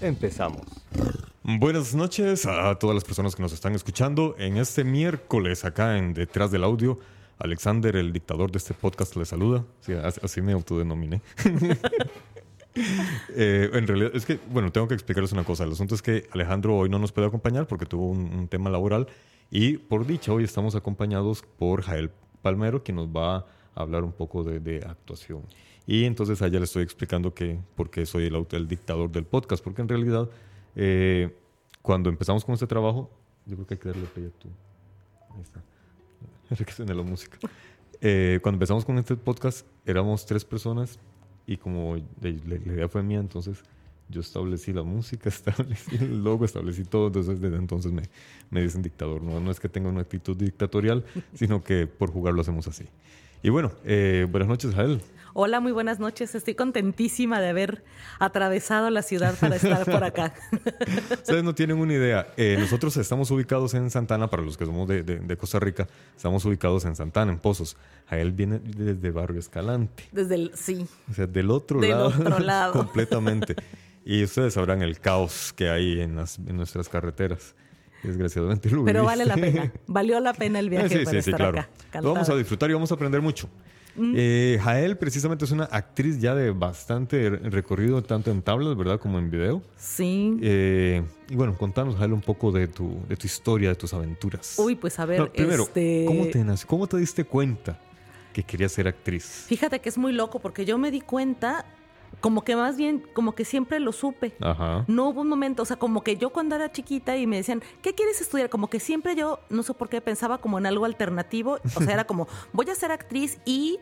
Empezamos. Buenas noches a todas las personas que nos están escuchando. En este miércoles, acá en Detrás del Audio, Alexander, el dictador de este podcast, le saluda. Sí, as- así me autodenominé. Eh, en realidad, es que, bueno, tengo que explicarles una cosa. El asunto es que Alejandro hoy no nos puede acompañar porque tuvo un, un tema laboral. Y por dicha, hoy estamos acompañados por Jael Palmero, quien nos va a hablar un poco de, de actuación. Y entonces a ella le estoy explicando que por qué soy el, el dictador del podcast, porque en realidad eh, cuando empezamos con este trabajo, yo creo que hay que darle play a tu. Ahí está. Suene la música. Eh, cuando empezamos con este podcast, éramos tres personas y como la idea fue mía, entonces yo establecí la música, establecí el logo, establecí todo. Entonces, desde entonces me, me dicen dictador. No, no es que tenga una actitud dictatorial, sino que por jugar lo hacemos así. Y bueno, eh, buenas noches, Jael. Hola, muy buenas noches. Estoy contentísima de haber atravesado la ciudad para estar por acá. Ustedes no tienen una idea. Eh, nosotros estamos ubicados en Santana, para los que somos de, de- de Costa Rica, estamos ubicados en Santana, en Pozos. A él viene desde Barrio Escalante, Desde el sí. o sea, del otro Del lado. otro lado. completamente. Y ustedes sabrán el caos que hay en, las, en nuestras carreteras. Desgraciadamente lo Pero vale la pena. Valió la pena el viaje sí, para sí, sí, estar claro. acá. Lo vamos a disfrutar y vamos a aprender mucho. Mm. Eh, Jael precisamente es una actriz ya de bastante recorrido, tanto en tablas, ¿verdad? Como en video. Sí. Eh, y bueno, contanos, Jael, un poco de tu, de tu historia, de tus aventuras. Uy, pues a ver, No, primero, este... ¿cómo, te? ¿cómo te diste cuenta que querías ser actriz? Fíjate que es muy loco porque yo me di cuenta, como que más bien, como que siempre lo supe. Ajá. No hubo un momento, o sea, como que yo cuando era chiquita y me decían, ¿qué quieres estudiar? Como que siempre yo, no sé por qué, pensaba como en algo alternativo. O sea, era como, voy a ser actriz y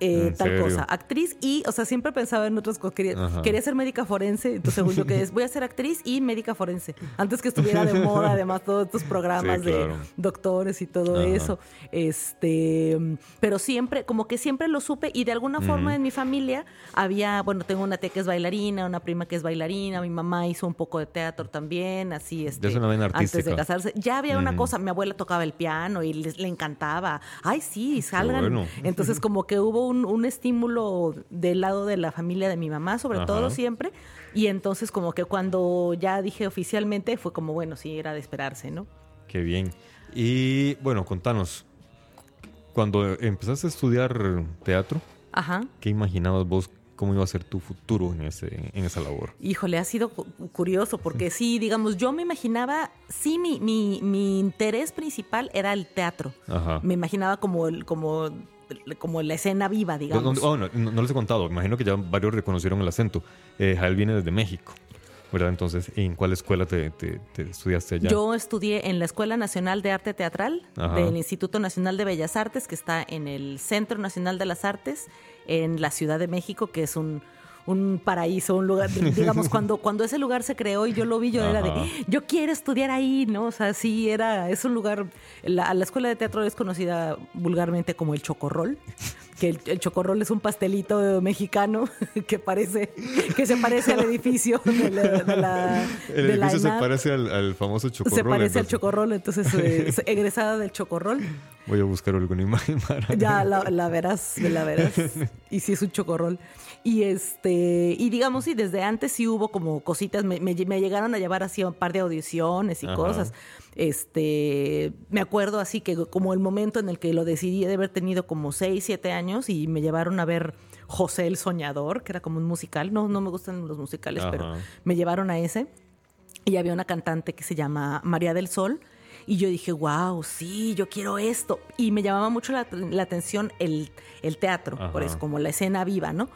eh, ¿En tal serio? cosa. Actriz y, o sea, siempre pensaba en otras cosas. Quería, Ajá. quería ser médica forense, entonces según yo que es, voy a ser actriz y médica forense. Antes que estuviera de moda, además, todos estos programas Sí, claro. de doctores y todo Ajá. eso. Este, pero siempre, como que siempre lo supe y de alguna forma en mi familia había, bueno, tengo una tía que es bailarina, una prima que es bailarina, mi mamá hizo un poco de teatro también, así este, es una antes de casarse. Ya había una cosa, mi abuela tocaba el piano y les- le encantaba. Ay, sí, salgan. bueno. Entonces como que hubo un, un estímulo del lado de la familia de mi mamá, sobre Ajá. todo siempre. Y entonces como que cuando ya dije oficialmente fue como, bueno, sí, era de esperarse, ¿no? Qué bien. Y bueno, contanos, cuando empezaste a estudiar teatro, Ajá. ¿qué imaginabas vos cómo iba a ser tu futuro en, ese, en esa labor? Híjole, ha sido cu- curioso porque sí, digamos, yo me imaginaba, sí, mi, mi, mi interés principal era el teatro. Ajá. Me imaginaba como, el- como, como la escena viva, digamos. ¿Dónde- oh, no, no- no les he contado, imagino que ya varios reconocieron el acento. Eh, Jael viene desde México, ¿verdad? Entonces, ¿en cuál escuela te, te- te estudiaste allá? Yo estudié en la Escuela Nacional de Arte Teatral Ajá. del Instituto Nacional de Bellas Artes, que está en el Centro Nacional de las Artes, en la Ciudad de México, que es un, un paraíso, un lugar, digamos, cuando, cuando ese lugar se creó y yo lo vi, yo era de, yo quiero estudiar ahí, ¿no? O sea, sí, era, es un lugar, la, la escuela de teatro es conocida vulgarmente como el Chocorrol que el, chocorrol es un pastelito mexicano que parece que se parece al edificio de la, el edificio se parece al, famoso chocorrol se parece al chocorrol entonces es egresada del chocorrol. Voy a buscar alguna imagen para ya la, la verás la verás. Y sí es un chocorrol y este, y digamos, sí, desde antes sí hubo como cositas, me, me, llegaron a llevar así un par de audiciones y cosas. Este, me acuerdo así que como el momento en el que lo decidí de haber tenido como 6, 7 años y me llevaron a ver José el Soñador, que era como un musical. No, no me gustan los musicales, pero me llevaron a ese. Y había una cantante que se llama María del Sol y yo dije, wow, sí, yo quiero esto. Y me llamaba mucho la, atención el, teatro, por eso, como la escena viva, ¿no?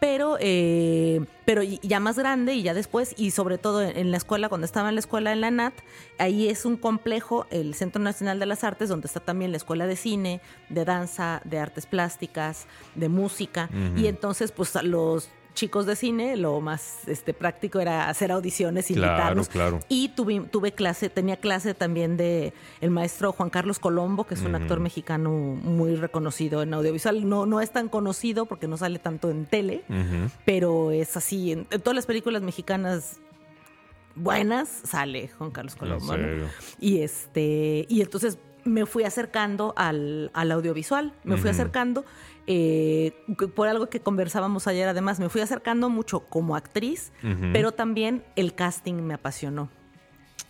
Pero, eh, pero ya más grande y ya después, y sobre todo en la escuela, cuando estaba en la escuela en la NAT, ahí es un complejo, el Centro Nacional de las Artes, donde está también la escuela de cine, de danza, de artes plásticas, de música. Y entonces, pues los chicos de cine, lo más este, práctico era hacer audiciones, invitarnos. Claro, Y tuve, tuve clase, tenía clase también de el maestro Juan Carlos Colombo, que es un actor mexicano muy reconocido en audiovisual. No, no es tan conocido porque no sale tanto en tele, pero es así. En, todas las películas mexicanas buenas sale Juan Carlos Colombo. Y este, y entonces me fui acercando al, audiovisual, me fui acercando eh, por algo que conversábamos ayer, además, me fui acercando mucho como actriz, pero también el casting me apasionó.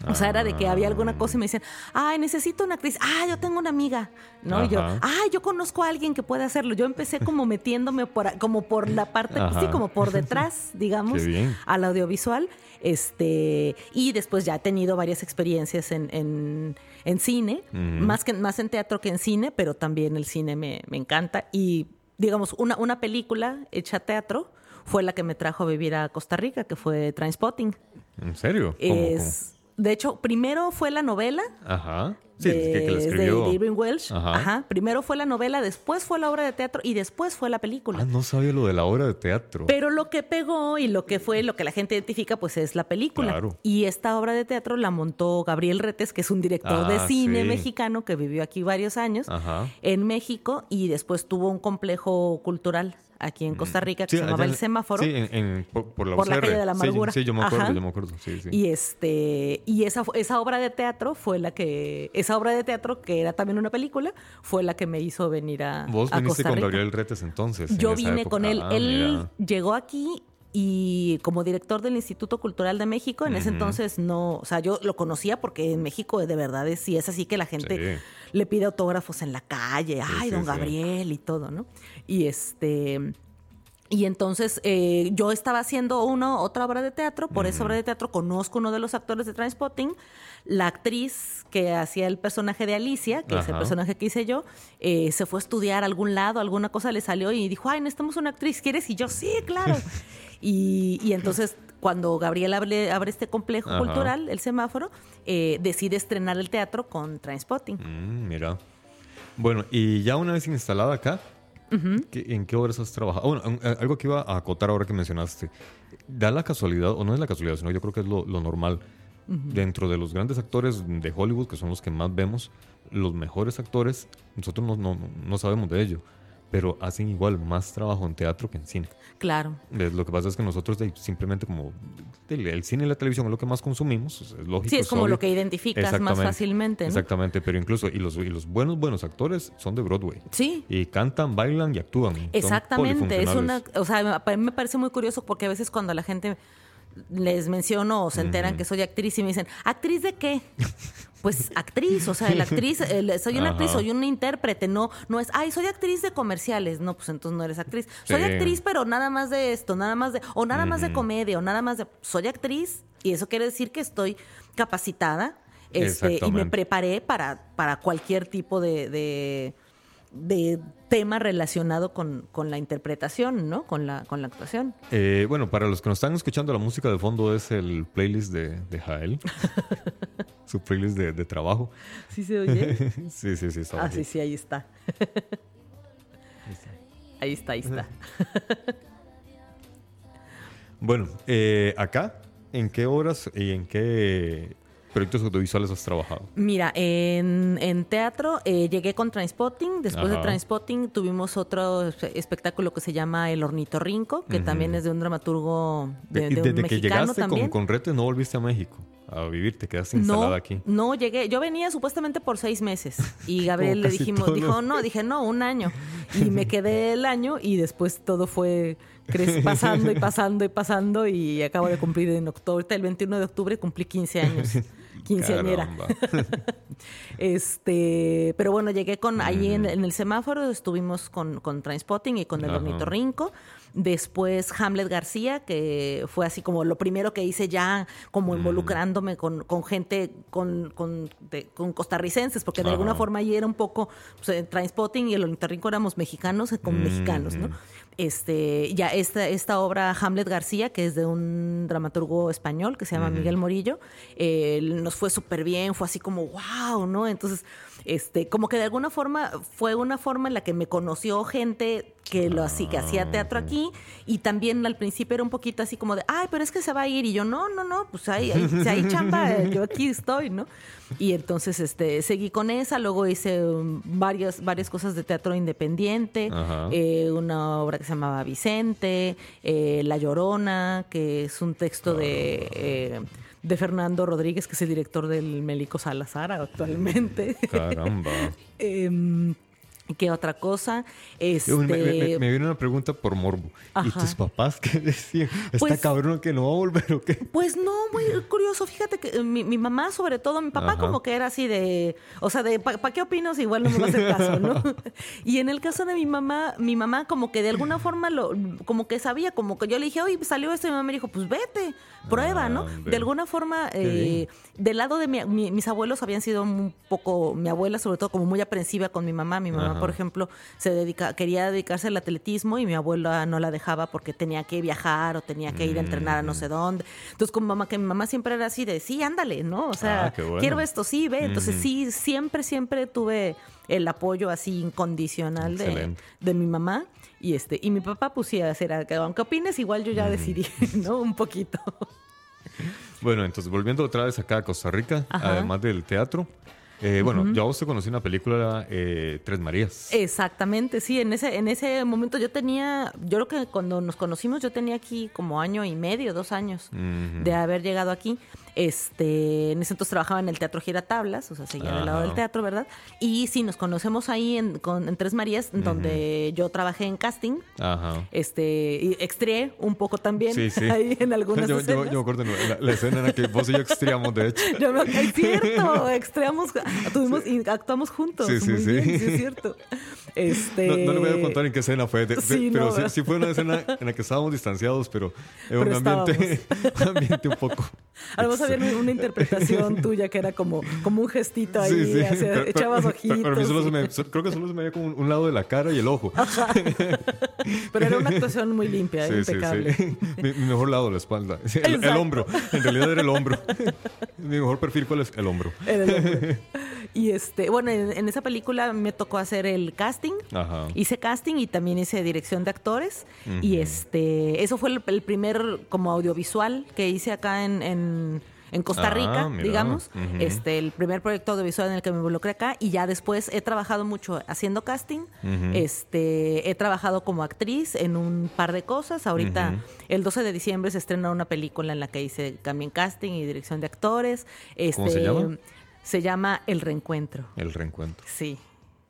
O sea, era de que había alguna cosa y me decían, ay, necesito una actriz, ah, yo tengo una amiga, ¿no? Y yo, ay, yo conozco a alguien que puede hacerlo. Yo empecé como metiéndome por, como por la parte, sí, como por detrás, digamos, al audiovisual. Este, y después ya he tenido varias experiencias en, en, cine, más, que, más en teatro que en cine, pero también el cine me, me encanta. Y, digamos, una, una película hecha teatro fue la que me trajo a vivir a Costa Rica, que fue Transpotting. ¿En serio? es, de hecho, primero fue la novela. Ajá. Sí, de, que, escribió. de Irving Welsh. Ajá. Primero fue la novela, después fue la obra de teatro y después fue la película. Ah, no sabía lo de la obra de teatro. Pero lo que pegó y lo que fue, lo que la gente identifica, pues es la película. Claro. Y esta obra de teatro la montó Gabriel Retes, que es un director de ah, cine mexicano que vivió aquí varios años en México y después tuvo un complejo cultural aquí en Costa Rica que se llamaba El Semáforo. Sí, en, por, la, por la calle de la amargura. Sí, yo me acuerdo, yo me acuerdo. Y este y esa esa obra de teatro fue la que esa obra de teatro que era también una película fue la que me hizo venir a Vos viniste con Gabriel Retes entonces. Yo vine con él. Ah, él llegó aquí y como director del Instituto Cultural de México, en ese entonces no, o sea, yo lo conocía porque en México de verdad es, sí es así que la gente le pide autógrafos en la calle, ay, don Gabriel y todo, ¿no? Y este... Y entonces eh, yo estaba haciendo uno, otra obra de teatro, por esa obra de teatro conozco uno de los actores de Transpotting, la actriz que hacía el personaje de Alicia, que es el personaje que hice yo, eh, se fue a estudiar a algún lado, alguna cosa le salió y dijo, ay, necesitamos una actriz, ¿quieres? Y yo, sí, claro. y, entonces cuando Gabriel abre, abre este complejo cultural, el semáforo, eh, decide estrenar el teatro con Transpotting. Mm, mira. Bueno, y ya una vez instalada acá, ¿En qué obras has trabajado? Bueno, eh, algo que iba a acotar ahora que mencionaste. Da la casualidad, o no es la casualidad, sino yo creo que es lo, normal. Dentro de los grandes actores de Hollywood, que son los que más vemos, los mejores actores, nosotros no, no, no sabemos de ello pero hacen igual más trabajo en teatro que en cine. Claro. Lo que pasa es que nosotros simplemente como el, cine y la televisión es lo que más consumimos, es lógico. Sí, es como lo que identificas más fácilmente. Exactamente, pero incluso, y los, y los buenos, buenos actores son de Broadway. Sí. Y cantan, bailan y actúan. Exactamente, es una, o sea, a mí me parece muy curioso porque a veces cuando la gente les menciono o se enteran que soy actriz y me dicen, ¿actriz de qué? Pues actriz, o sea, la actriz, soy una actriz, soy una intérprete, no, no es, ay, soy actriz de comerciales, no, pues entonces no eres actriz. Soy actriz, pero nada más de esto, nada más de, o nada más de comedia, o nada más de, soy actriz, y eso quiere decir que estoy capacitada, este, y me preparé para, para cualquier tipo de de tema relacionado con, la interpretación, ¿no? Con la, con la actuación. Eh, bueno, para los que nos están escuchando, la música de fondo es el playlist de, de Jael. Su playlist de, trabajo. ¿Sí se oye? sí, sí, sí. ah, sí, sí, ahí está. ahí está, ahí está. Bueno, eh, acá, ¿en qué horas y en qué proyectos audiovisuales has trabajado? Mira, en, en teatro eh, llegué con Transpotting. Después de. Transpotting tuvimos otro espe- espectáculo que se llama El Ornitorrinco, que también es de un dramaturgo de, De- de un desde que mexicano llegaste con, también. con Rete no volviste a México a vivir, te quedaste instalada no, aquí. no llegué. Yo venía supuestamente por seis meses y Gabriel le dijimos, dijo, no, dije, no, un año. Y me quedé el año y después todo fue pasando y pasando y pasando y acabo de cumplir en octubre, el 21 de octubre cumplí 15 años. Quinceañera. Este, pero bueno, llegué con ahí en, en el semáforo, estuvimos con, con Transpotting y con el ornitorrinco. Después Hamlet García, que fue así como lo primero que hice ya, como involucrándome con, con gente, con, con, de- con costarricenses, porque de alguna Ajá. forma ahí era un poco, pues, Transpotting y el ornitorrinco éramos mexicanos con Mm, mexicanos, ¿no? Este, ya esta, esta obra Hamlet García, que es de un dramaturgo español que se llama Miguel Morillo, eh, nos fue súper bien, fue así como wow, ¿no? Entonces, este, como que de alguna forma fue una forma en la que me conoció gente que lo así, que hacía teatro aquí, y también al principio era un poquito así como de, ay, pero es que se va a ir, y yo, no, no, no, pues ahí, ahí, si hay chamba, yo aquí estoy, ¿no? Y entonces este, seguí con esa, luego hice um, varias, varias cosas de teatro independiente, eh, una obra que se llamaba Vicente, eh, La Llorona, que es un texto de, eh, de Fernando Rodríguez, que es el director del Melico Salazar actualmente. Caramba. Em, ¿Qué otra cosa? Este, Me, me- me viene una pregunta por morbo. ¿Y tus papás qué decían? ¿Está Pues- cabrón que no va a volver o qué? Pues no, muy curioso. Fíjate que eh, mi, mi mamá, sobre todo, mi papá, Ajá. como que era así de. O sea, de ¿para qué opinas? Igual no me va a hacer caso, ¿no? y en el caso de mi mamá, mi mamá, como que de alguna forma, lo como que sabía, como que yo le dije, oye, salió esto, y mi mamá me dijo, pues vete, prueba, ¿no? Ah. De alguna forma, eh, del lado de mi- mi- mis abuelos habían sido un poco, mi abuela, sobre todo, como muy aprensiva con mi mamá. Mi mamá, Ajá. Por ejemplo, se dedica, quería dedicarse al atletismo y mi abuela no la dejaba porque tenía que viajar o tenía que ir a entrenar a no Mm. sé dónde. Entonces, como mamá, que mi mamá siempre era así de, sí, ándale, ¿no? O sea, Ah, bueno. quiero esto, sí, ve. Entonces, sí, siempre, siempre tuve el apoyo así incondicional de, de mi mamá. Y este, y mi papá, sí, era que aunque opines, igual yo ya decidí, ¿no? Un poquito. Bueno, entonces volviendo otra vez acá a Costa Rica, Ajá. además del teatro. Eh, bueno, yo a vos te conocí en la película eh, Tres Marías. Exactamente, sí, en ese, en ese momento yo tenía, yo creo que cuando nos conocimos yo tenía aquí como año y medio, dos años de haber llegado aquí. Este, en ese entonces trabajaba en el Teatro Giratablas, o sea, seguía del lado del teatro, ¿verdad? Y sí, nos conocemos ahí en, con, en Tres Marías, donde yo trabajé en casting. Ajá. Este, y extrié un poco también Sí, sí. ahí en algunas yo, yo, escenas. yo me acuerdo la, la escena en la que vos y yo extriamos, de hecho. Yo me- es cierto, extremos, tuvimos y actuamos juntos. Sí, sí, muy sí. bien, sí, es cierto. Este, No, no le voy a contar en qué escena fue, de- de- Sí, pero no, sí, fue una escena en la que estábamos distanciados, pero en un ambiente, un ambiente un poco. Además había una, interpretación tuya que era como, como un gestito ahí, Sí, sí. hacia- Pero- pero- echabas ojitos. pero solo se me- creo que solo se me veía como un, un lado de la cara y el ojo. Pero era una actuación muy limpia, Sí, sí, impecable. Mi, mi mejor lado, la espalda. El, hombro. En realidad era el hombro. Mi mejor perfil, ¿cuál es? El hombro. Era el hombre. Y este, bueno, en, en esa película me tocó hacer el casting. Ajá. Hice casting y también hice dirección de actores. Y este, eso fue el, el primer como audiovisual que hice acá en, en, en Costa Ah, Rica, digamos. Este, el primer proyecto audiovisual en el que me involucré acá. Y ya después he trabajado mucho haciendo casting. Este, he trabajado como actriz en un par de cosas. Ahorita, el 12 de diciembre se estrena una película en la que hice también casting y dirección de actores. ¿Cómo se Este, llama? Se llama El Reencuentro. El reencuentro. Sí.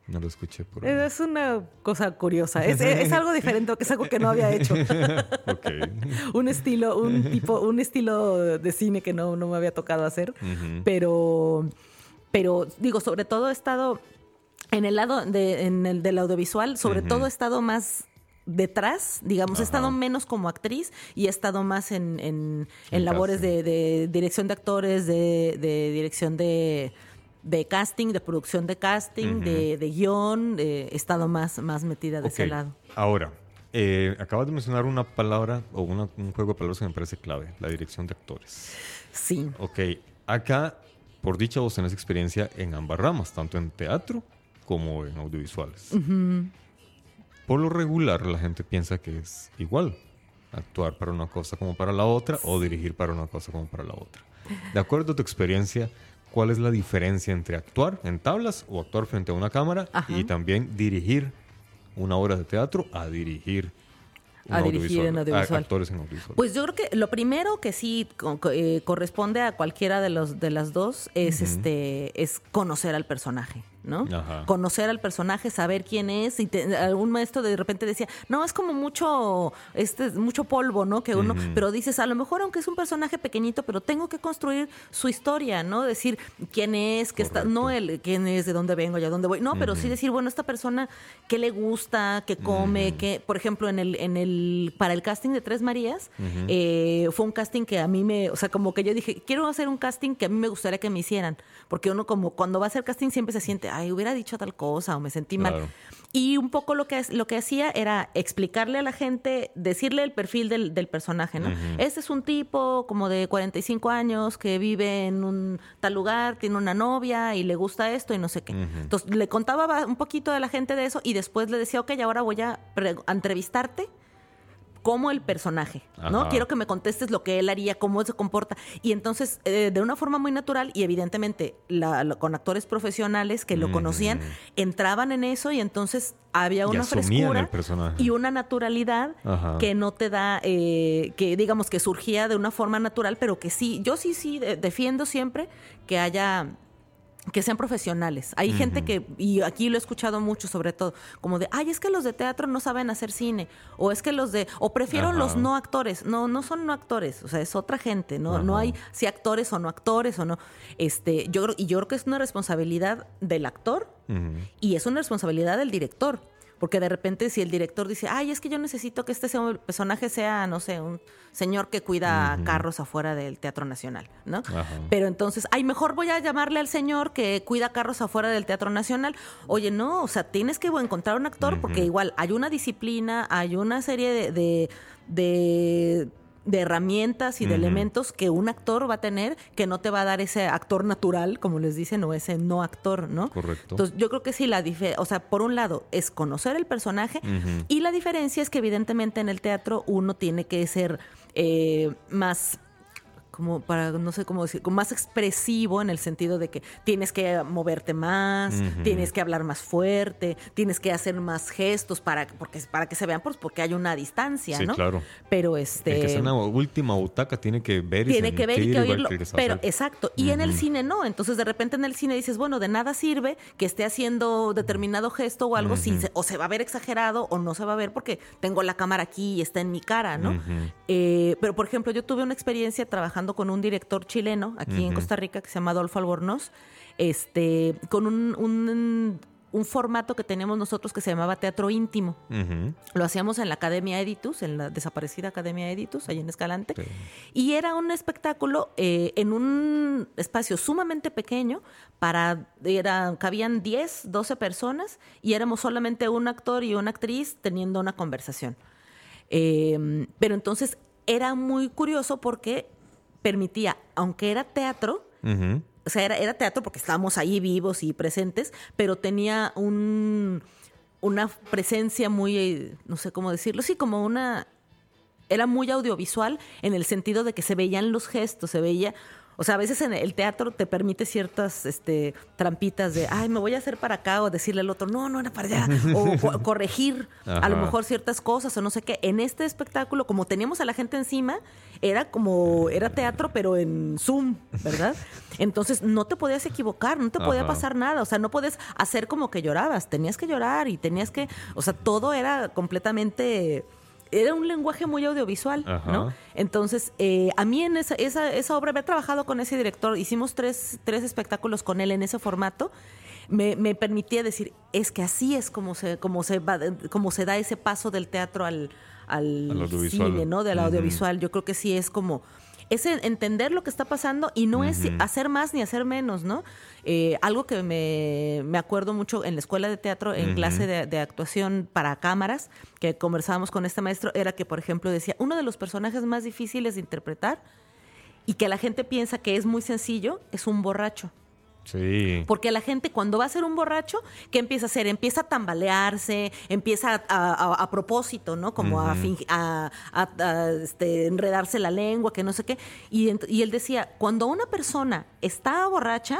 No lo escuché por ahí. Es una cosa curiosa. Es, es algo diferente, es algo que no había hecho. Ok. un estilo, un tipo, un estilo de cine que no, no me había tocado hacer. Pero, pero digo, sobre todo he estado en el lado de, en el del audiovisual, sobre todo he estado más detrás, digamos, he estado menos como actriz y he estado más en, en, en labores de, de dirección de actores, de, de dirección de, de casting, de producción de casting, de, de guion, eh, he estado más, más metida de ese lado. Ahora, eh, acabas de mencionar una palabra o una- un juego de palabras que me parece clave, la dirección de actores. Sí. Ok, acá, por dicha, vos tenés experiencia en ambas ramas, tanto en teatro como en audiovisuales. Por lo regular, la gente piensa que es igual. actuar para una cosa como para la otra o dirigir para una cosa como para la otra. De acuerdo a tu experiencia, ¿cuál es la diferencia entre actuar en tablas o actuar frente a una cámara Ajá. y también dirigir una obra de teatro a dirigir A dirigir en a- audiovisual. actores en audiovisual? Pues yo creo que lo primero que sí eh, corresponde a cualquiera de los de las dos es este es conocer al personaje, ¿no? Ajá. Conocer al personaje, saber quién es y te- algún maestro de repente decía, "No, es como mucho este mucho polvo, ¿no? Que uno, pero dices, a lo mejor aunque es un personaje pequeñito, pero tengo que construir su historia, ¿no? Decir quién es, que está no el quién es, de dónde vengo, ya dónde voy. No, pero sí decir, bueno, esta persona qué le gusta, qué come, qué, por ejemplo, en el en el para el casting de Tres Marías, eh, fue un casting que a mí me, o sea, como que yo dije, quiero hacer un casting que a mí me gustaría que me hicieran, porque uno como cuando va a hacer casting siempre se siente, ay, hubiera dicho tal cosa o me sentí mal. Y un poco lo que, lo que hacía era explicarle a la gente, decirle el perfil del, del personaje, ¿no? Este es un tipo como de 45 años que vive en un tal lugar, tiene una novia y le gusta esto y no sé qué. Entonces le contaba ba- un poquito de la gente de eso y después le decía, ok, ahora voy a entrevistarte como el personaje, ¿no? Ajá. Quiero que me contestes lo que él haría, cómo se comporta. Y entonces, eh, de una forma muy natural y evidentemente la- con actores profesionales que lo conocían, entraban en eso y entonces había una frescura y una naturalidad Ajá. que no te da, eh, que digamos que surgía de una forma natural, pero que sí, yo sí, sí de- defiendo siempre que haya que sean profesionales. Hay gente que, y aquí lo he escuchado mucho sobre todo, como de, ay, es que los de teatro no saben hacer cine, o es que los de, o prefiero Ajá. los no actores. No, no son no actores, o sea, es otra gente, no, no hay si actores o no actores o no. Este, yo creo, y yo creo que es una responsabilidad del actor y es una responsabilidad del director. Porque de repente si el director dice, ay, es que yo necesito que este sea- personaje sea, no sé, un señor que cuida carros afuera del Teatro Nacional, ¿no? Pero entonces, ay, mejor voy a llamarle al señor que cuida carros afuera del Teatro Nacional. Oye, no, o sea, tienes que encontrar un actor porque igual hay una disciplina, hay una serie de, de, de- de herramientas y de elementos que un actor va a tener que no te va a dar ese actor natural, como les dicen, o ese no actor, ¿no? Correcto. Entonces, yo creo que sí, la o sea, por un lado es conocer el personaje y la diferencia es que evidentemente en el teatro uno tiene que ser eh, más como para, no sé cómo decir, como más expresivo en el sentido de que tienes que moverte más, tienes que hablar más fuerte, tienes que hacer más gestos para, porque, para que se vean, pues porque hay una distancia, Sí, ¿no? claro. Pero El este... que la última butaca tiene que ver y Tiene que ver y que oírlo. que Pero exacto. Y en el cine no. Entonces de repente en el cine dices, bueno, de nada sirve que esté haciendo determinado gesto o algo, si se- o se va a ver exagerado o no se va a ver porque tengo la cámara aquí y está en mi cara, ¿no? Eh, pero por ejemplo, yo tuve una experiencia trabajando con un director chileno aquí en Ujú. Costa Rica que se llama Adolfo Albornoz, este, con un, un, un formato que teníamos nosotros que se llamaba teatro íntimo. Ujú. Lo hacíamos en la Academia Editus, en la desaparecida Academia Editus, ahí en Escalante. Sí. Y era un espectáculo eh, en un espacio sumamente pequeño, para, era, cabían 10, 12 personas y éramos solamente un actor y una actriz teniendo una conversación. Eh, pero entonces era muy curioso porque permitía, aunque era teatro, o sea, era, era teatro porque estábamos ahí vivos y presentes, pero tenía un, una presencia muy, eh, no sé cómo decirlo, sí, como una... Era muy audiovisual en el sentido de que se veían los gestos, se veía... O sea, a veces en el teatro te permite ciertas este, trampitas de, ay, me voy a hacer para acá, o decirle al otro, no, no era para allá, o co- corregir a lo mejor ciertas cosas, o no sé qué. En este espectáculo, como teníamos a la gente encima, era como, era teatro, pero en Zoom, ¿verdad? Entonces no te podías equivocar, no te podía pasar nada, o sea, no puedes hacer como que llorabas, tenías que llorar y tenías que, o sea, todo era completamente... Era un lenguaje muy audiovisual, ¿no? Entonces, eh, a mí en esa, esa, esa obra, había trabajado con ese director, hicimos tres, tres espectáculos con él en ese formato, me, me permitía decir, es que así es como se, como se, va, como se da ese paso del teatro al, al, Al cine, ¿no? Del Ujú. audiovisual. Yo creo que sí es como es en- entender lo que está pasando y no es hacer más ni hacer menos, ¿no? Eh, algo que me, me acuerdo mucho en la escuela de teatro, en clase de, de actuación para cámaras, que conversábamos con este maestro, era que, por ejemplo, decía, uno de los personajes más difíciles de interpretar y que la gente piensa que es muy sencillo, es un borracho. Sí. Porque la gente cuando va a ser un borracho, ¿qué empieza a hacer? Empieza a tambalearse, empieza a, a- a propósito, ¿no? Como a, este, enredarse la lengua, que no sé qué. Y, y él decía, cuando una persona está borracha,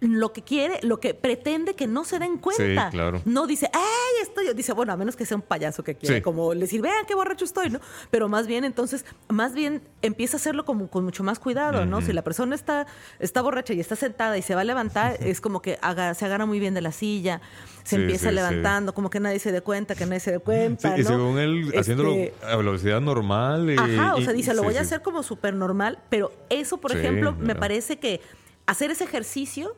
lo que quiere, lo que pretende que no se den cuenta. Sí, claro. No dice, ¡ay, estoy! Dice, bueno, a menos que sea un payaso que quiera, Sí. como decir, vean qué borracho estoy, ¿no? Pero más bien, entonces, más bien empieza a hacerlo como con mucho más cuidado, ¿no? Si la persona está, está borracha y está sentada y se va a levantar, es como que haga- se agarra muy bien de la silla, se Sí, empieza levantando, como que nadie se dé cuenta, que nadie se dé cuenta, y ¿no? según él, haciéndolo Este, a velocidad normal. y- Ajá, o y- sea, dice, lo voy a hacer como súper normal, pero eso, por ejemplo, me parece que hacer ese ejercicio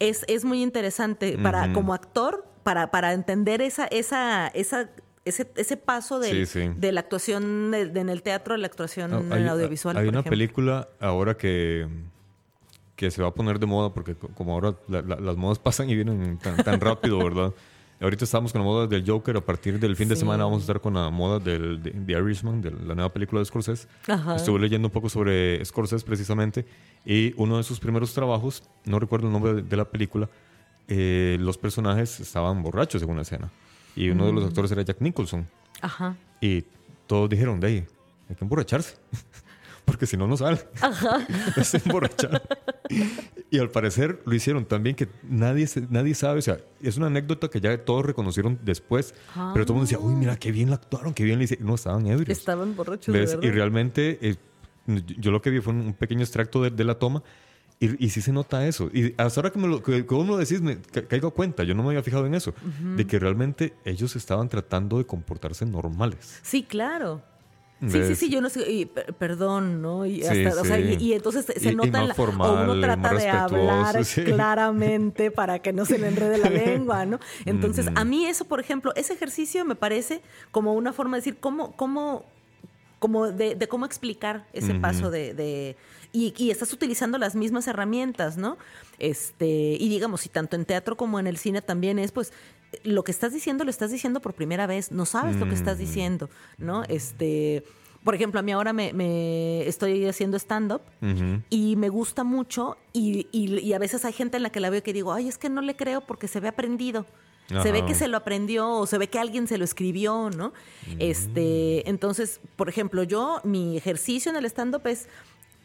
es, es muy interesante para, como actor, para, para entender esa, esa, esa, ese, ese paso del- Sí, sí. de la actuación de- de- en el teatro a la actuación Ah, en el audiovisual. hay por una ejemplo. película ahora que, que se va a poner de moda porque co- como ahora la- la- las modas pasan y vienen tan, tan rápido, ¿verdad? Ahorita estamos con la moda del Joker, a partir del fin de Sí. semana vamos a estar con la moda del de, The Irishman, de la nueva película de Scorsese. Ajá. Estuve leyendo un poco sobre Scorsese precisamente y uno de sus primeros trabajos, no recuerdo el nombre de, de la película, eh, los personajes estaban borrachos en una escena y uno de los Mm. actores era Jack Nicholson. Ajá. Y todos dijeron, de ahí, hay que emborracharse. Porque si no, no sale. Es emborrachar. Y al parecer lo hicieron también que nadie, se- nadie sabe. O sea, es una anécdota que ya todos reconocieron después. Pero todo el mundo decía, uy, mira, qué bien la actuaron, qué bien le hicieron. No, estaban ebrios. Estaban borrachos, de ¿Ves? verdad. Y realmente, eh, yo lo que vi fue un, pequeño extracto de, de la toma. Y, y sí se nota eso. Y hasta ahora que, me lo, que, vos me lo decís, me ca- caigo a cuenta. Yo no me había fijado en eso. De que realmente ellos estaban tratando de comportarse normales. Sí, claro. Sí, sí, ¿Ves? sí, yo no sé, y, per- perdón, ¿no? Y, Sí, hasta, o sea, y, sí. y entonces se Y- y nota la, formal, o uno trata de hablar sí. claramente para que no se le enrede la lengua, ¿no? Entonces, a mí eso, por ejemplo, ese ejercicio me parece como una forma de decir cómo, cómo, como de, de cómo explicar ese paso de, de- y, y estás utilizando las mismas herramientas, ¿no? Este, y digamos, si tanto en teatro como en el cine también es, pues, lo que estás diciendo lo estás diciendo por primera vez, no sabes lo que estás Ujú. diciendo, ¿no? Este, por ejemplo, a mí ahora me, me estoy haciendo stand-up y me gusta mucho y, y- y a veces hay gente en la que la veo que digo, ay, es que no le creo porque se ve aprendido. Se ve que se lo aprendió o se ve que alguien se lo escribió, ¿no? Este, entonces, por ejemplo, yo, mi ejercicio en el stand-up es,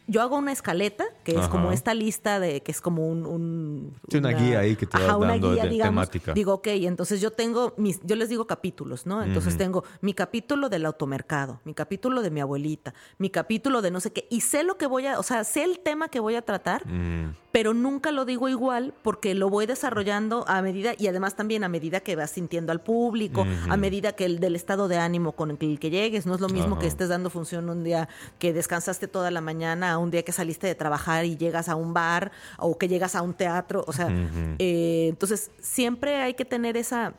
yo hago una escaleta, que es Ajá. como esta lista de, que es como un... un- Sí, una guía ahí que te vas una dando de guía, digamos. temática. Digo, ok, entonces yo tengo mis, yo les digo capítulos, ¿no? Entonces tengo mi capítulo del automercado, mi capítulo de mi abuelita, mi capítulo de no sé qué, y sé lo que voy a, o sea, sé el tema que voy a tratar, Mm. pero nunca lo digo igual porque lo voy desarrollando a medida y además también a medida que vas sintiendo al público, a medida que el del estado de ánimo con el que, llegues, no es lo mismo Ajá. que estés dando función un día que descansaste toda la mañana un día que saliste de trabajar y llegas a un bar o que llegas a un teatro, o sea, eh, entonces siempre hay que tener esa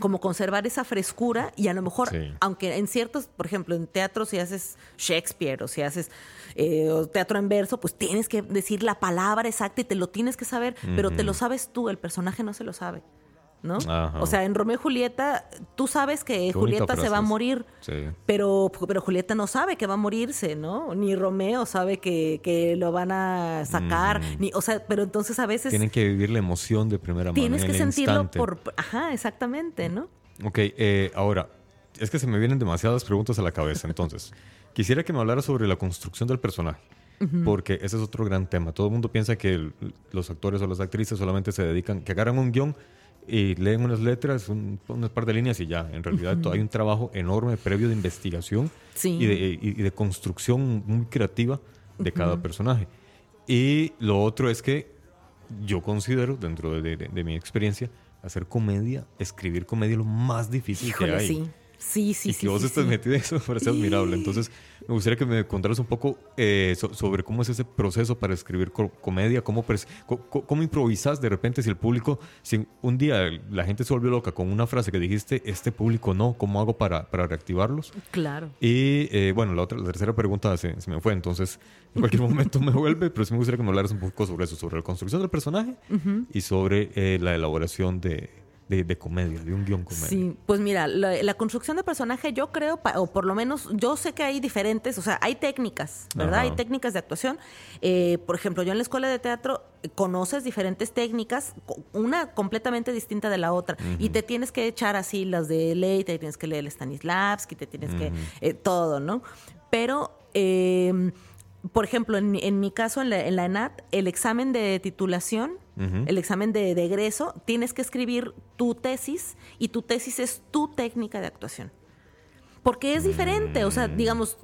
como conservar esa frescura y a lo mejor, Sí. aunque en ciertos, por ejemplo, en teatro si haces Shakespeare o si haces eh, teatro en verso, pues tienes que decir la palabra exacta y te lo tienes que saber, pero te lo sabes tú, el personaje no se lo sabe. ¿No? Ajá. O sea, en Romeo y Julieta, tú sabes que Qué Julieta se va a morir, Sí. pero, pero Julieta no sabe que va a morirse, ¿no? Ni Romeo sabe que, que lo van a sacar, Ujú. ni, o sea, pero entonces a veces Tienen que vivir la emoción de primera mano. tienes en que el sentirlo instante. por, ajá, exactamente, ¿no? Ok, eh, ahora, es que se me vienen demasiadas preguntas a la cabeza. Entonces, quisiera que me hablara sobre la construcción del personaje. Porque ese es otro gran tema. Todo el mundo piensa que el- los actores o las actrices solamente se dedican, que agarran un guion y leen unas letras, un, unas par de líneas y ya. En realidad to- hay un trabajo enorme previo de investigación Sí. y, de, y- de construcción muy creativa de cada personaje. Y lo otro es que yo considero, dentro de, de- de mi experiencia, hacer comedia, escribir comedia es lo más difícil que hay. sí. Sí, sí, y sí. que vos sí, estés sí. metida en eso me parece admirable. Entonces, me gustaría que me contaras un poco eh, so- sobre cómo es ese proceso para escribir co- comedia, cómo, co- cómo improvisas de repente si el público, si un día la gente se volvió loca con una frase que dijiste, este público no, ¿cómo hago para, para reactivarlos? Claro. Y eh, bueno, la, otra, la tercera pregunta se, se me fue, entonces en cualquier momento me vuelve, pero sí me gustaría que me hablaras un poco sobre eso, sobre la construcción del personaje y sobre eh, la elaboración de, de, comedia, de un guion comedia? Sí, pues mira, la, construcción de personaje yo creo, o por lo menos yo sé que hay diferentes, o sea, hay técnicas, ¿verdad? Hay técnicas de actuación. Eh, por ejemplo, yo en la escuela de teatro eh, conoces diferentes técnicas, una completamente distinta de la otra, y te tienes que echar así las de ley, te tienes que leer el Stanislavski, te tienes que... Eh, todo, ¿no? Pero... Eh, por ejemplo, en, en mi caso, en la, en la, ENAT, el examen de titulación, el examen de, de egreso, tienes que escribir tu tesis y tu tesis es tu técnica de actuación porque es diferente, o sea, mm. digamos,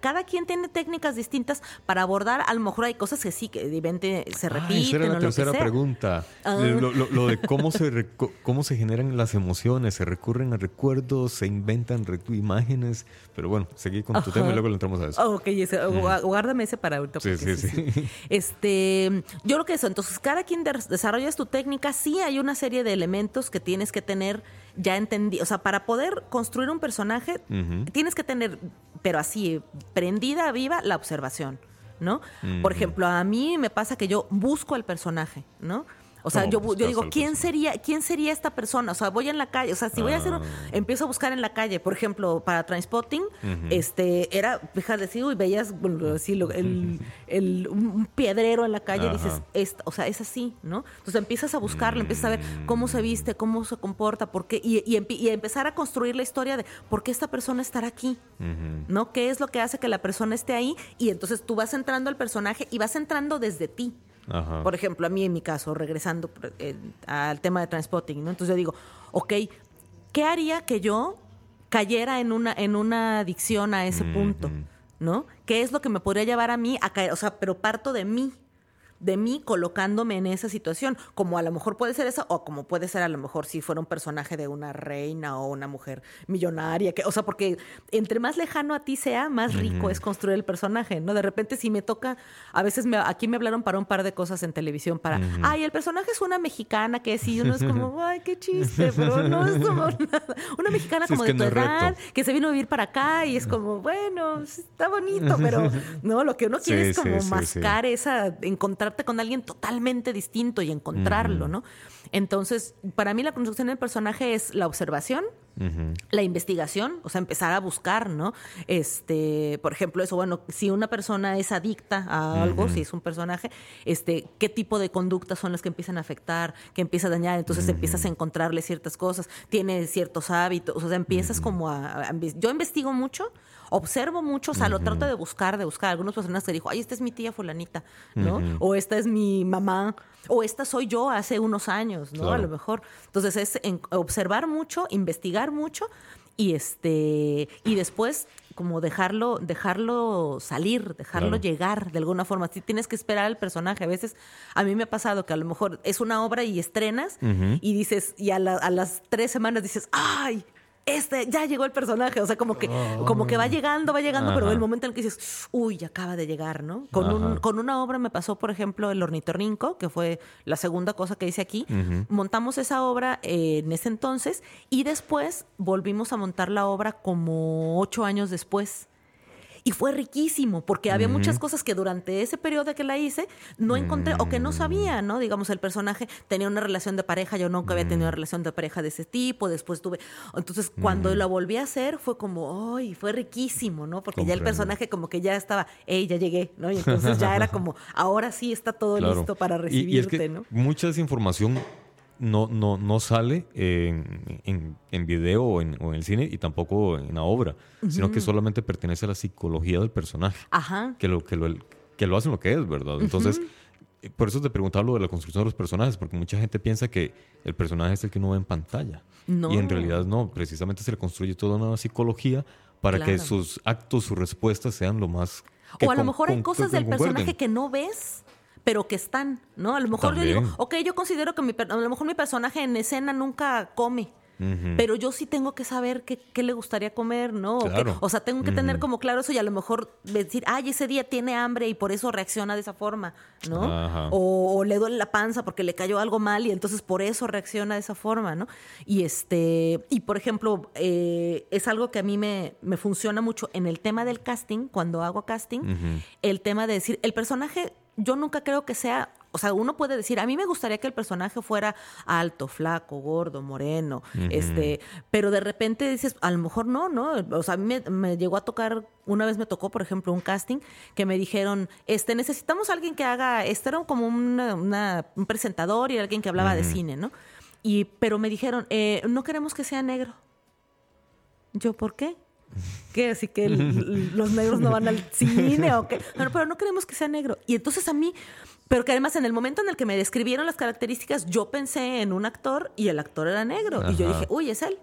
cada quien tiene técnicas distintas para abordar, a lo mejor hay cosas que sí, que evidentemente se repiten. esa era la tercera pregunta, ah. lo, de cómo se, cómo se generan las emociones, se recurren a recuerdos, se inventan imágenes, pero bueno, seguí con tu tema y luego le entramos a eso. Ok, ese, mm. guárdame ese para ahorita. Sí, sí, sí, Este, yo creo que eso, entonces cada quien desarrolla tu técnica, sí hay una serie de elementos que tienes que tener ya entendí, o sea, para poder construir un personaje tienes que tener, pero así, prendida, viva, la observación, ¿no? Por ejemplo, a mí me pasa que yo busco al personaje, ¿no? O sea, yo, yo digo, ¿quién sería, ¿quién sería esta persona? O sea, voy en la calle, o sea, si voy a hacer, ah. empiezo a buscar en la calle, por ejemplo, para Transpotting, este, era, fíjate, sí, y veías así, el, un piedrero en la calle, y dices, o sea, es así, ¿no? Entonces empiezas a buscarlo, empiezas a ver cómo se viste, cómo se comporta, por qué, y, y, empezar a construir la historia de por qué esta persona estará aquí, ¿no? ¿Qué es lo que hace que la persona esté ahí? Y entonces tú vas entrando al personaje y vas entrando desde ti. Por ejemplo, a mí en mi caso, regresando eh, al tema de transporting, ¿no? Entonces yo digo, ok, ¿qué haría que yo cayera en una, en una adicción a ese punto? ¿No? ¿Qué es lo que me podría llevar a mí a caer? O sea, pero parto de mí de mí colocándome en esa situación, como a lo mejor puede ser esa, o como puede ser a lo mejor si fuera un personaje de una reina o una mujer millonaria, que, o sea, porque entre más lejano a ti sea, más rico es construir el personaje, ¿no? De repente si me toca, a veces me, aquí me hablaron para un par de cosas en televisión, para, ay, el personaje es una mexicana que sí, uno es como, ay, qué chiste, pero no es como nada. Una mexicana como de tu edad, que se vino a vivir para acá y es como, bueno, está bonito, pero no, lo que uno quiere es como mascar esa, encontrar con alguien totalmente distinto y encontrarlo, ¿no? Entonces, para mí la construcción del personaje es la observación, la investigación, o sea, empezar a buscar, ¿no? Este, por ejemplo, eso, bueno, si una persona es adicta a algo, si es un personaje, este, qué tipo de conductas son las que empiezan a afectar, que empieza a dañar, entonces empiezas a encontrarle ciertas cosas, tiene ciertos hábitos, o sea, empiezas como a, yo investigo mucho, observo mucho, o sea, lo trato de buscar, de buscar. Algunas personas te dijo, ay, esta es mi tía fulanita, ¿no? O esta es mi mamá, o esta soy yo hace unos años, ¿no? A lo mejor. Entonces es observar mucho, investigar mucho y este y después como dejarlo dejarlo salir dejarlo llegar de alguna forma si tienes que esperar al personaje a veces a mí me ha pasado que a lo mejor es una obra y estrenas y dices y a, a, las tres semanas dices ay este, ya llegó el personaje, o sea, como que, como que va llegando, va llegando, pero el momento en el que dices, uy, acaba de llegar, ¿no? Con, un, con una obra me pasó, por ejemplo, El Ornitorrinco, que fue la segunda cosa que hice aquí. Montamos esa obra eh, en ese entonces y después volvimos a montar la obra como ocho años después. Y fue riquísimo, porque había muchas cosas que durante ese periodo que la hice no encontré o que no sabía, ¿no? Digamos, el personaje tenía una relación de pareja, yo nunca había tenido una relación de pareja de ese tipo, después tuve... Entonces, cuando la volví a hacer, fue como, ¡ay! Fue riquísimo, ¿no? Porque ya el personaje como que ya estaba, ¡ey! Ya llegué, ¿no? Y entonces ya era como, ahora sí está todo listo para recibirte, ¿no? Mucha desinformación no, no, no sale en, en, en video o en, o en, el cine y tampoco en la obra, sino que solamente pertenece a la psicología del personaje. Ajá. Que lo, que lo, que lo hacen lo que es, ¿verdad? Entonces, eh, por eso te preguntaba lo de la construcción de los personajes, porque mucha gente piensa que el personaje es el que uno ve en pantalla. Y en realidad no, precisamente se le construye toda una psicología para que sus actos, sus respuestas sean lo más... o a lo mejor hay cosas del personaje que no ves pero que están, ¿no? A lo mejor yo digo, ok, yo considero que mi, a lo mejor mi personaje en escena nunca come. Pero yo sí tengo que saber qué, qué le gustaría comer, ¿no? O, sea, tengo que tener como claro eso y a lo mejor decir, ay, ese día tiene hambre y por eso reacciona de esa forma, ¿no? O, le duele la panza porque le cayó algo mal y entonces por eso reacciona de esa forma, ¿no? Y este, y por ejemplo, eh, es algo que a mí me, me, funciona mucho en el tema del casting, cuando hago casting, el tema de decir, el personaje yo nunca creo que sea o sea, uno puede decir, a mí me gustaría que el personaje fuera alto, flaco, gordo, moreno, este, pero de repente dices, a lo mejor no, ¿no? O sea, a mí me, llegó a tocar, una vez me tocó, por ejemplo, un casting que me dijeron, este, necesitamos alguien que haga, este era como un presentador y alguien que hablaba de cine, ¿no? Y, pero me dijeron, eh, no queremos que sea negro. Yo, ¿por qué? ¿Qué? Así que los negros no van al cine o qué. pero no queremos que sea negro. Y entonces a mí, pero que además en el momento en el que me describieron las características, yo pensé en un actor y el actor era negro. Y yo dije, uy, es él,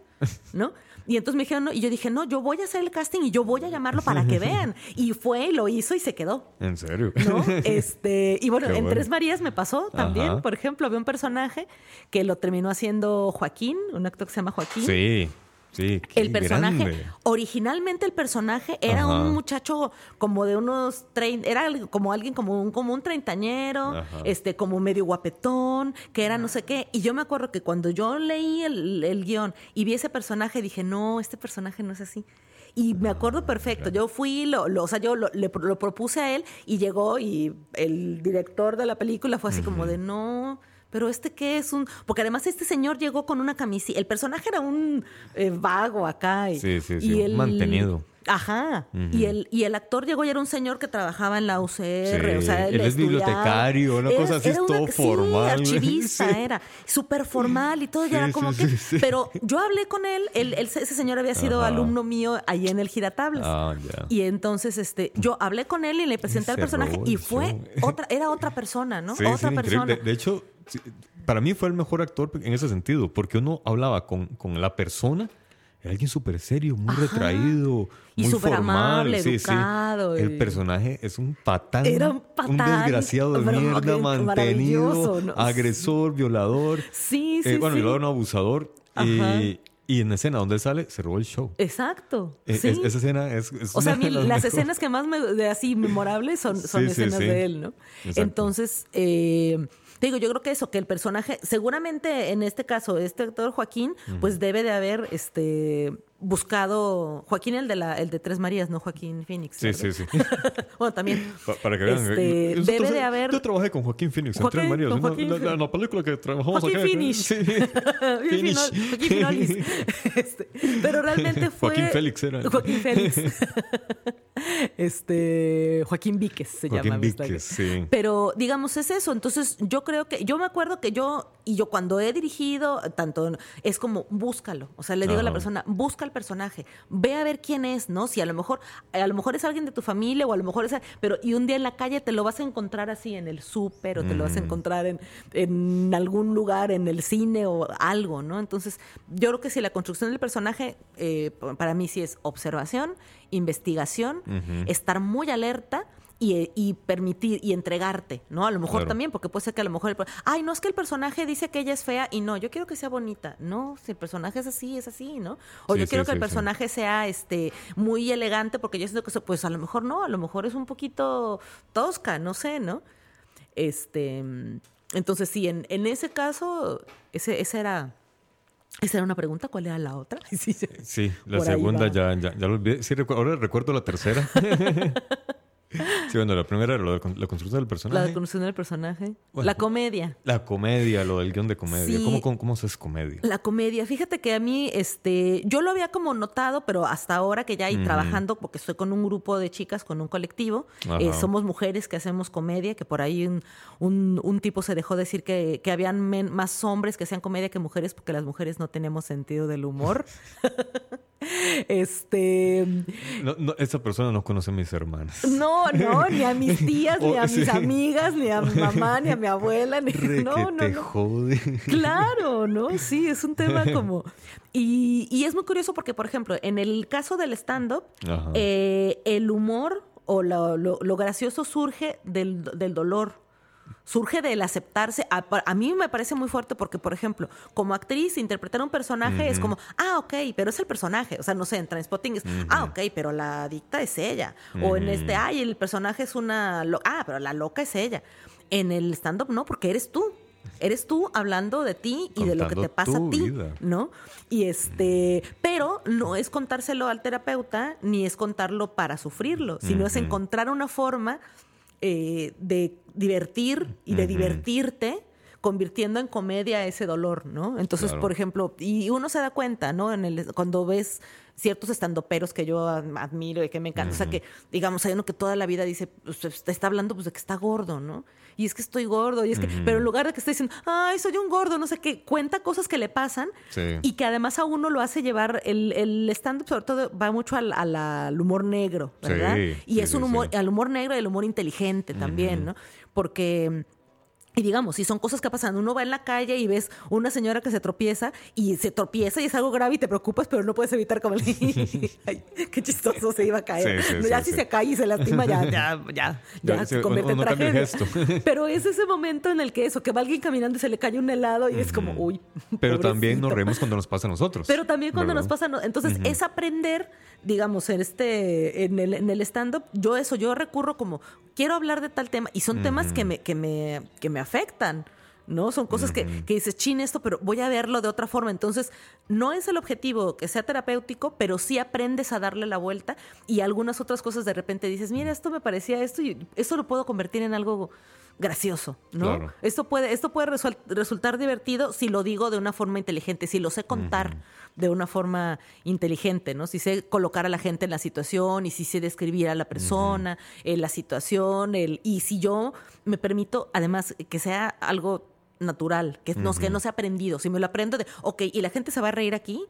¿no? Y entonces me dijeron, no, y yo dije, no, yo voy a hacer el casting y yo voy a llamarlo para que vean. Y fue, y lo hizo y se quedó. ¿En serio? ¿No? Este, y bueno, en Tres Marías me pasó también. Por ejemplo, había un personaje que lo terminó haciendo Joaquín, un actor que se llama Joaquín. Sí. Sí, el personaje, originalmente el personaje era un muchacho como de unos 30, era como alguien como un, como un treintañero, este, como medio guapetón, que era no sé qué. Y yo me acuerdo que cuando yo leí el, el guion y vi ese personaje, dije, no, este personaje no es así. Y me acuerdo perfecto, yo fui, lo, o sea, yo lo, le, lo propuse a él y llegó y el director de la película fue así como de, no, pero este qué es un... Porque además este señor llegó con una camiseta, el personaje era un eh, vago acá. Y, sí, sí, sí, mantenido. Ajá. y, el, y el actor llegó y era un señor que trabajaba en la UCR. o sea, él, es bibliotecario, una cosa así, todo formal. archivista era. Súper formal y todo. ya era como que. Pero yo hablé con él, él, ese señor había sido alumno mío ahí en el Giratables. Ah, y entonces este, yo hablé con él y le presenté al personaje y fue otra, era otra persona, ¿no? otra persona. De, hecho, para mí fue el mejor actor en ese sentido, porque uno hablaba con, con la persona era alguien súper serio, muy retraído, muy formal, amable, educado. El personaje es un patán, Era un, patán, un desgraciado de mierda, mantenido, agresor, violador. Sí, sí, eh, Bueno, violador no abusador. Eh, y en la escena donde sale, se robó el show. Exacto. Eh, esa escena es. o sea, las, escenas que más me, de así memorables son, son escenas de él, ¿no? Entonces, eh, digo, yo creo que eso, que el personaje, seguramente en este caso, este actor Joaquín, pues debe de haber este buscado Joaquín el de la el de Tres Marías, no Joaquín Phoenix. Sí, sí, sí. bueno, también. para que vean. Este, debe de haber. Yo trabajé con Joaquín Phoenix en Tres Marías. la, la, película que trabajamos Joaquín acá. Phoenix. Sí. Finish. Joaquín este, pero realmente fue. Joaquín Félix era. Joaquín Félix. este Joaquín Víquez se Joaquín llama. Víquez, sí. Pero digamos es eso. Entonces yo creo que yo me acuerdo que yo y yo cuando he dirigido tanto es como búscalo. O sea le digo a la persona busca personaje, ve a ver quién es, ¿no? Si a lo mejor, a lo mejor es alguien de tu familia o a lo mejor es, pero y un día en la calle te lo vas a encontrar así en el súper o te lo vas a encontrar en, en, algún lugar, en el cine o algo, ¿no? Entonces, yo creo que si la construcción del personaje, eh, para mí sí es observación, investigación, estar muy alerta y, permitir y entregarte, ¿no? A lo mejor también, porque puede ser que a lo mejor, ay, no es que el personaje dice que ella es fea y no, yo quiero que sea bonita. No, si el personaje es así, es así, ¿no? O yo quiero que el personaje sea este muy elegante porque yo siento que pues a lo mejor no, a lo mejor es un poquito tosca, no sé, ¿no? Este, entonces sí, en, en ese caso, ese, ese era... Esa era una pregunta, ¿cuál era la otra? Sí, la segunda ya, ya, ya, lo olvidé. Sí, ahora recuerdo la tercera. Sí, bueno, la primera era lo de la construcción del personaje. La construcción del personaje. la comedia. La comedia, lo del guion de comedia. ¿Cómo, cómo, se es comedia? La comedia. Fíjate que a mí, este, yo lo había como notado, pero hasta ahora que ya hay trabajando, porque estoy con un grupo de chicas, con un colectivo, eh, somos mujeres que hacemos comedia, que por ahí un, un, tipo se dejó decir que, que habían más hombres que hacían comedia que mujeres, porque las mujeres no tenemos sentido del humor. este. No, esa persona no conoce a mis hermanas. No, no, ni a mis tías, ni a mis amigas, ni a mi mamá, ni a mi abuela. Ni... no, no, Jode. Claro, ¿no? Sí, es un tema como. Y, y es muy curioso porque, por ejemplo, en el caso del stand-up, eh, el humor o lo, lo, gracioso surge del, del dolor surge del aceptarse. A, mí me parece muy fuerte porque, por ejemplo, como actriz, interpretar un personaje es como, ah, ok, pero es el personaje. O sea, no sé, en Transpotting es, ah, ok, pero la adicta es ella. O en este, ay, el personaje es una, ah, pero la loca es ella. En el stand-up no, porque eres tú. Eres tú hablando de ti y de lo que te pasa a ti, ¿no? Y este, pero no es contárselo al terapeuta ni es contarlo para sufrirlo, sino es encontrar una forma eh, de divertir y de divertirte convirtiendo en comedia ese dolor, ¿no? Entonces, Claro. por ejemplo, y uno se da cuenta, ¿no? En el, cuando ves ciertos estandoperos que yo ad- admiro y que me encanta, o sea, que, digamos, hay uno que toda la vida dice, pues, te está hablando pues de que está gordo, ¿no? Y es que estoy gordo, y es que, pero en lugar de que esté diciendo, ay, soy un gordo, no sé qué, cuenta cosas que le pasan Sí. y que además a uno lo hace llevar, el, el stand-up sobre todo va mucho al, humor negro, ¿verdad? Sí, y sí, es un humor, al humor negro y el humor inteligente también, ¿no? Porque... Y digamos, si son cosas que pasan, uno va en la calle y ves una señora que se tropieza y se tropieza y es algo grave y te preocupas, pero no puedes evitar como el, ay, qué chistoso se iba a caer. Sí, sí, ya sí, si se cae y se lastima, ya, ya, ya, Ya, se convierte uno en tragedia. Pero es ese momento en el que eso, que va alguien caminando y se le cae un helado y es como, uy. Pero también nos reímos cuando nos pasa a nosotros. Pero también cuando ¿verdad? nos pasa, no- entonces es aprender, digamos, en este, en el, en el stand-up, yo eso, yo recurro como, quiero hablar de tal tema, y son temas que me, que me, que me afectan. ¿No? Son cosas que, que dices, chin, esto, pero voy a verlo de otra forma. Entonces, no es el objetivo que sea terapéutico, pero sí aprendes a darle la vuelta y algunas otras cosas de repente dices, mira, esto me parecía esto y esto lo puedo convertir en algo gracioso, ¿no? Claro. Esto puede, esto puede resultar divertido si lo digo de una forma inteligente, si lo sé contar de una forma inteligente, ¿no? Si sé colocar a la gente en la situación y si sé describir a la persona, eh, la situación, el, y si yo me permito, además, que sea algo natural, que, no, que no sea aprendido. Si me lo aprendo de, ok, y la gente se va a reír aquí,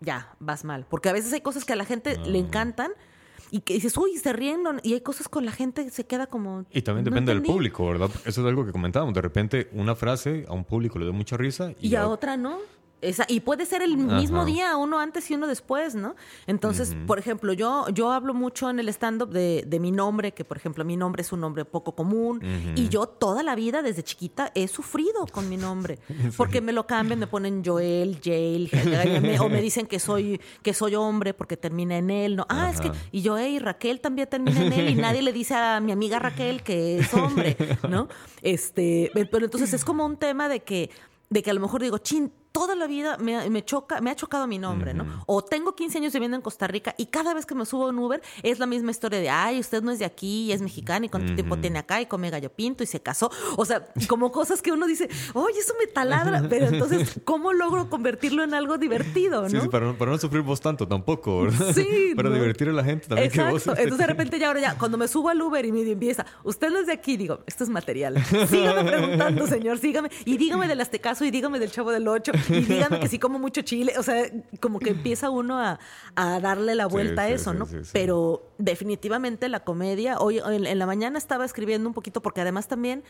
ya, vas mal. Porque a veces hay cosas que a la gente le encantan y que dices, uy, se ríen, no- y hay cosas con la gente se queda como... Y también "No depende del entendí". público, ¿verdad? Eso es algo que comentábamos. De repente, una frase a un público le da mucha risa y, Y a otra no. Esa, y puede ser el mismo Ajá. día, uno antes y uno después, ¿no? Entonces, por ejemplo, yo, yo hablo mucho en el stand-up de, de mi nombre, que por ejemplo mi nombre es un nombre poco común, y yo toda la vida desde chiquita he sufrido con mi nombre, porque me lo cambian, me ponen Joel, Jail, o me dicen que soy, que soy hombre porque termina en él, ¿no? Ah, es que, y yo, hey, Raquel también termina en él, y nadie le dice a mi amiga Raquel que es hombre, ¿no? Este, pero entonces es como un tema de que, de que a lo mejor digo, chin, toda la vida me, me choca, me ha chocado mi nombre, ¿no? O tengo 15 años viviendo en Costa Rica y cada vez que me subo a un Uber es la misma historia de, ay, usted no es de aquí, y es mexicano y cuánto tiempo tiene acá y come gallo pinto y se casó. O sea, como cosas que uno dice, oye, eso me taladra, pero entonces, ¿cómo logro convertirlo en algo divertido, Sí, no? sí, para, no, para no sufrir vos tanto tampoco, ¿verdad? Sí, para ¿no? divertir a la gente también que vos. Exacto. Entonces de repente ya ahora ya, cuando me subo al Uber y me empieza, usted no es de aquí, digo, esto es material. Sígame preguntando, señor, sígame. Y dígame del Aztecaso y dígame del Chavo del Ocho y dígame que sí como mucho chile. O sea, como que empieza uno a, a darle la vuelta sí, a eso, sí, ¿no? sí. Pero definitivamente la comedia, hoy en, en la mañana estaba escribiendo un poquito porque además también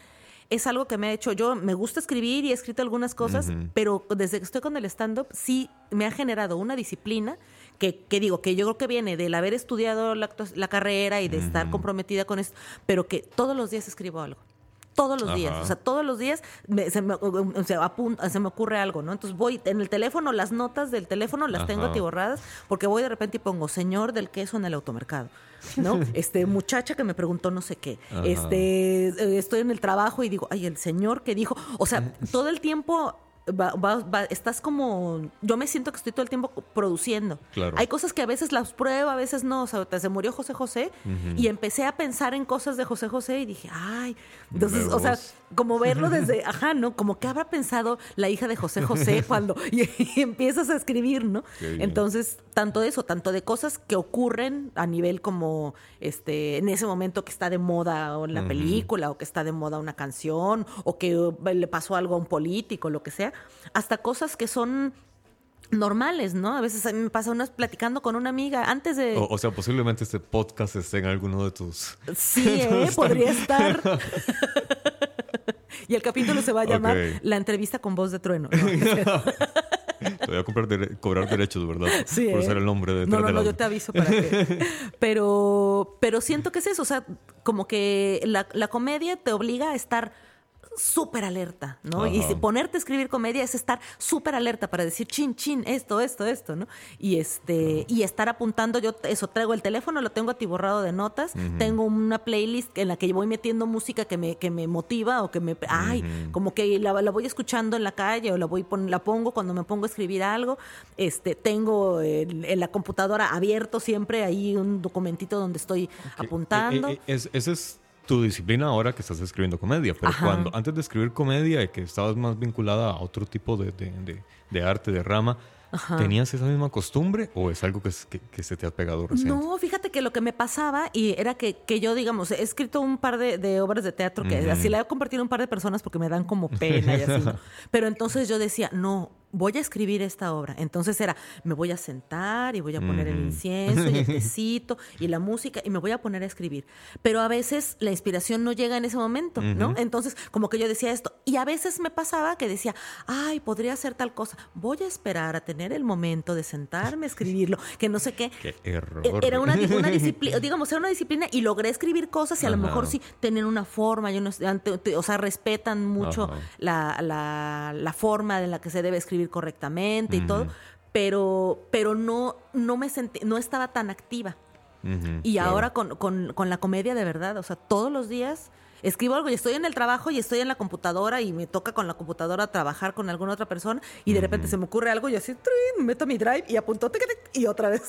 es algo que me ha hecho, yo me gusta escribir y he escrito algunas cosas, pero desde que estoy con el stand-up sí me ha generado una disciplina que, que digo, que yo creo que viene del haber estudiado la carrera y de estar comprometida con esto, pero que todos los días escribo algo. Todos los días, o sea, todos los días me- se, me, o sea, apun- se me ocurre algo, ¿no? Entonces voy en el teléfono, las notas del teléfono las tengo atiborradas porque voy de repente y pongo señor del queso en el automercado, ¿no? Este muchacha que me preguntó no sé qué, Ajá. este eh, estoy en el trabajo y digo, ay, el señor que dijo, o sea, todo el tiempo va- va- va- estás como, yo me siento que estoy todo el tiempo produciendo. Claro. Hay cosas que a veces las pruebo, a veces no, o sea, se murió José José y empecé a pensar en cosas de José José y dije, ay, entonces, o sea. Como verlo desde, ajá, ¿no? Como que habrá pensado la hija de José José cuando y, y empiezas a escribir, ¿no? Entonces, tanto de eso, tanto de cosas que ocurren a nivel como este en ese momento que está de moda o en la película o que está de moda una canción o que uh, le pasó algo a un político, lo que sea, hasta cosas que son normales, ¿no? A veces a mí me pasa unas platicando con una amiga antes de O, o sea, posiblemente este podcast esté en alguno de tus. Sí, ¿eh? podría estar. Y el capítulo se va a llamar. La entrevista con voz de trueno. ¿no? Te voy a comprar dere- cobrar derechos, ¿verdad? Sí, Por ¿eh? ser el nombre de No, no, no, yo te aviso para que. Pero, pero siento que es eso. O sea, como que la, la comedia te obliga a estar súper alerta, ¿no? Y si ponerte a escribir comedia es estar súper alerta para decir chin, chin, esto, esto, esto, ¿no? Y este, y estar apuntando, yo eso, traigo el teléfono, lo tengo atiborrado de notas, tengo una playlist en la que voy metiendo música que me, que me motiva o que me, ay, como que la, la voy escuchando en la calle o la voy pon- la pongo cuando me pongo a escribir algo, este, tengo en, en la computadora abierto siempre ahí un documentito donde estoy apuntando. Eh, eh, es- ese es tu disciplina ahora que estás escribiendo comedia, pero Ajá. cuando antes de escribir comedia y que estabas más vinculada a otro tipo de, de- de- de arte, de rama, Ajá. ¿tenías esa misma costumbre o es algo que, que- que se te ha pegado recién? No, fíjate que lo que me pasaba y era que, que yo, digamos, he escrito un par de, de obras de teatro que así la he compartido a un par de personas porque me dan como pena y así, ¿no? Pero entonces yo decía, no, voy a escribir esta obra. Entonces era, me voy a sentar y voy a poner el incienso y el tecito y la música y me voy a poner a escribir. Pero a veces la inspiración no llega en ese momento, ¿no? Entonces, como que yo decía esto. Y a veces me pasaba que decía, ay, podría hacer tal cosa. Voy a esperar a tener el momento de sentarme a escribirlo, que no sé qué. Qué error. E- Era una, una disciplina, digamos, era una disciplina y logré escribir cosas y a lo Ajá. mejor sí tienen una forma, y unos- ante- te- o sea, respetan mucho la, la- la forma en la que se debe escribir correctamente y todo, pero, pero no, no me sentí, no estaba tan activa. Y claro. ahora con, con- con la comedia de verdad, o sea, todos los días escribo algo y estoy en el trabajo y estoy en la computadora y me toca con la computadora trabajar con alguna otra persona y de repente se me ocurre algo y así, meto mi drive y apunto tic, tic, y otra vez.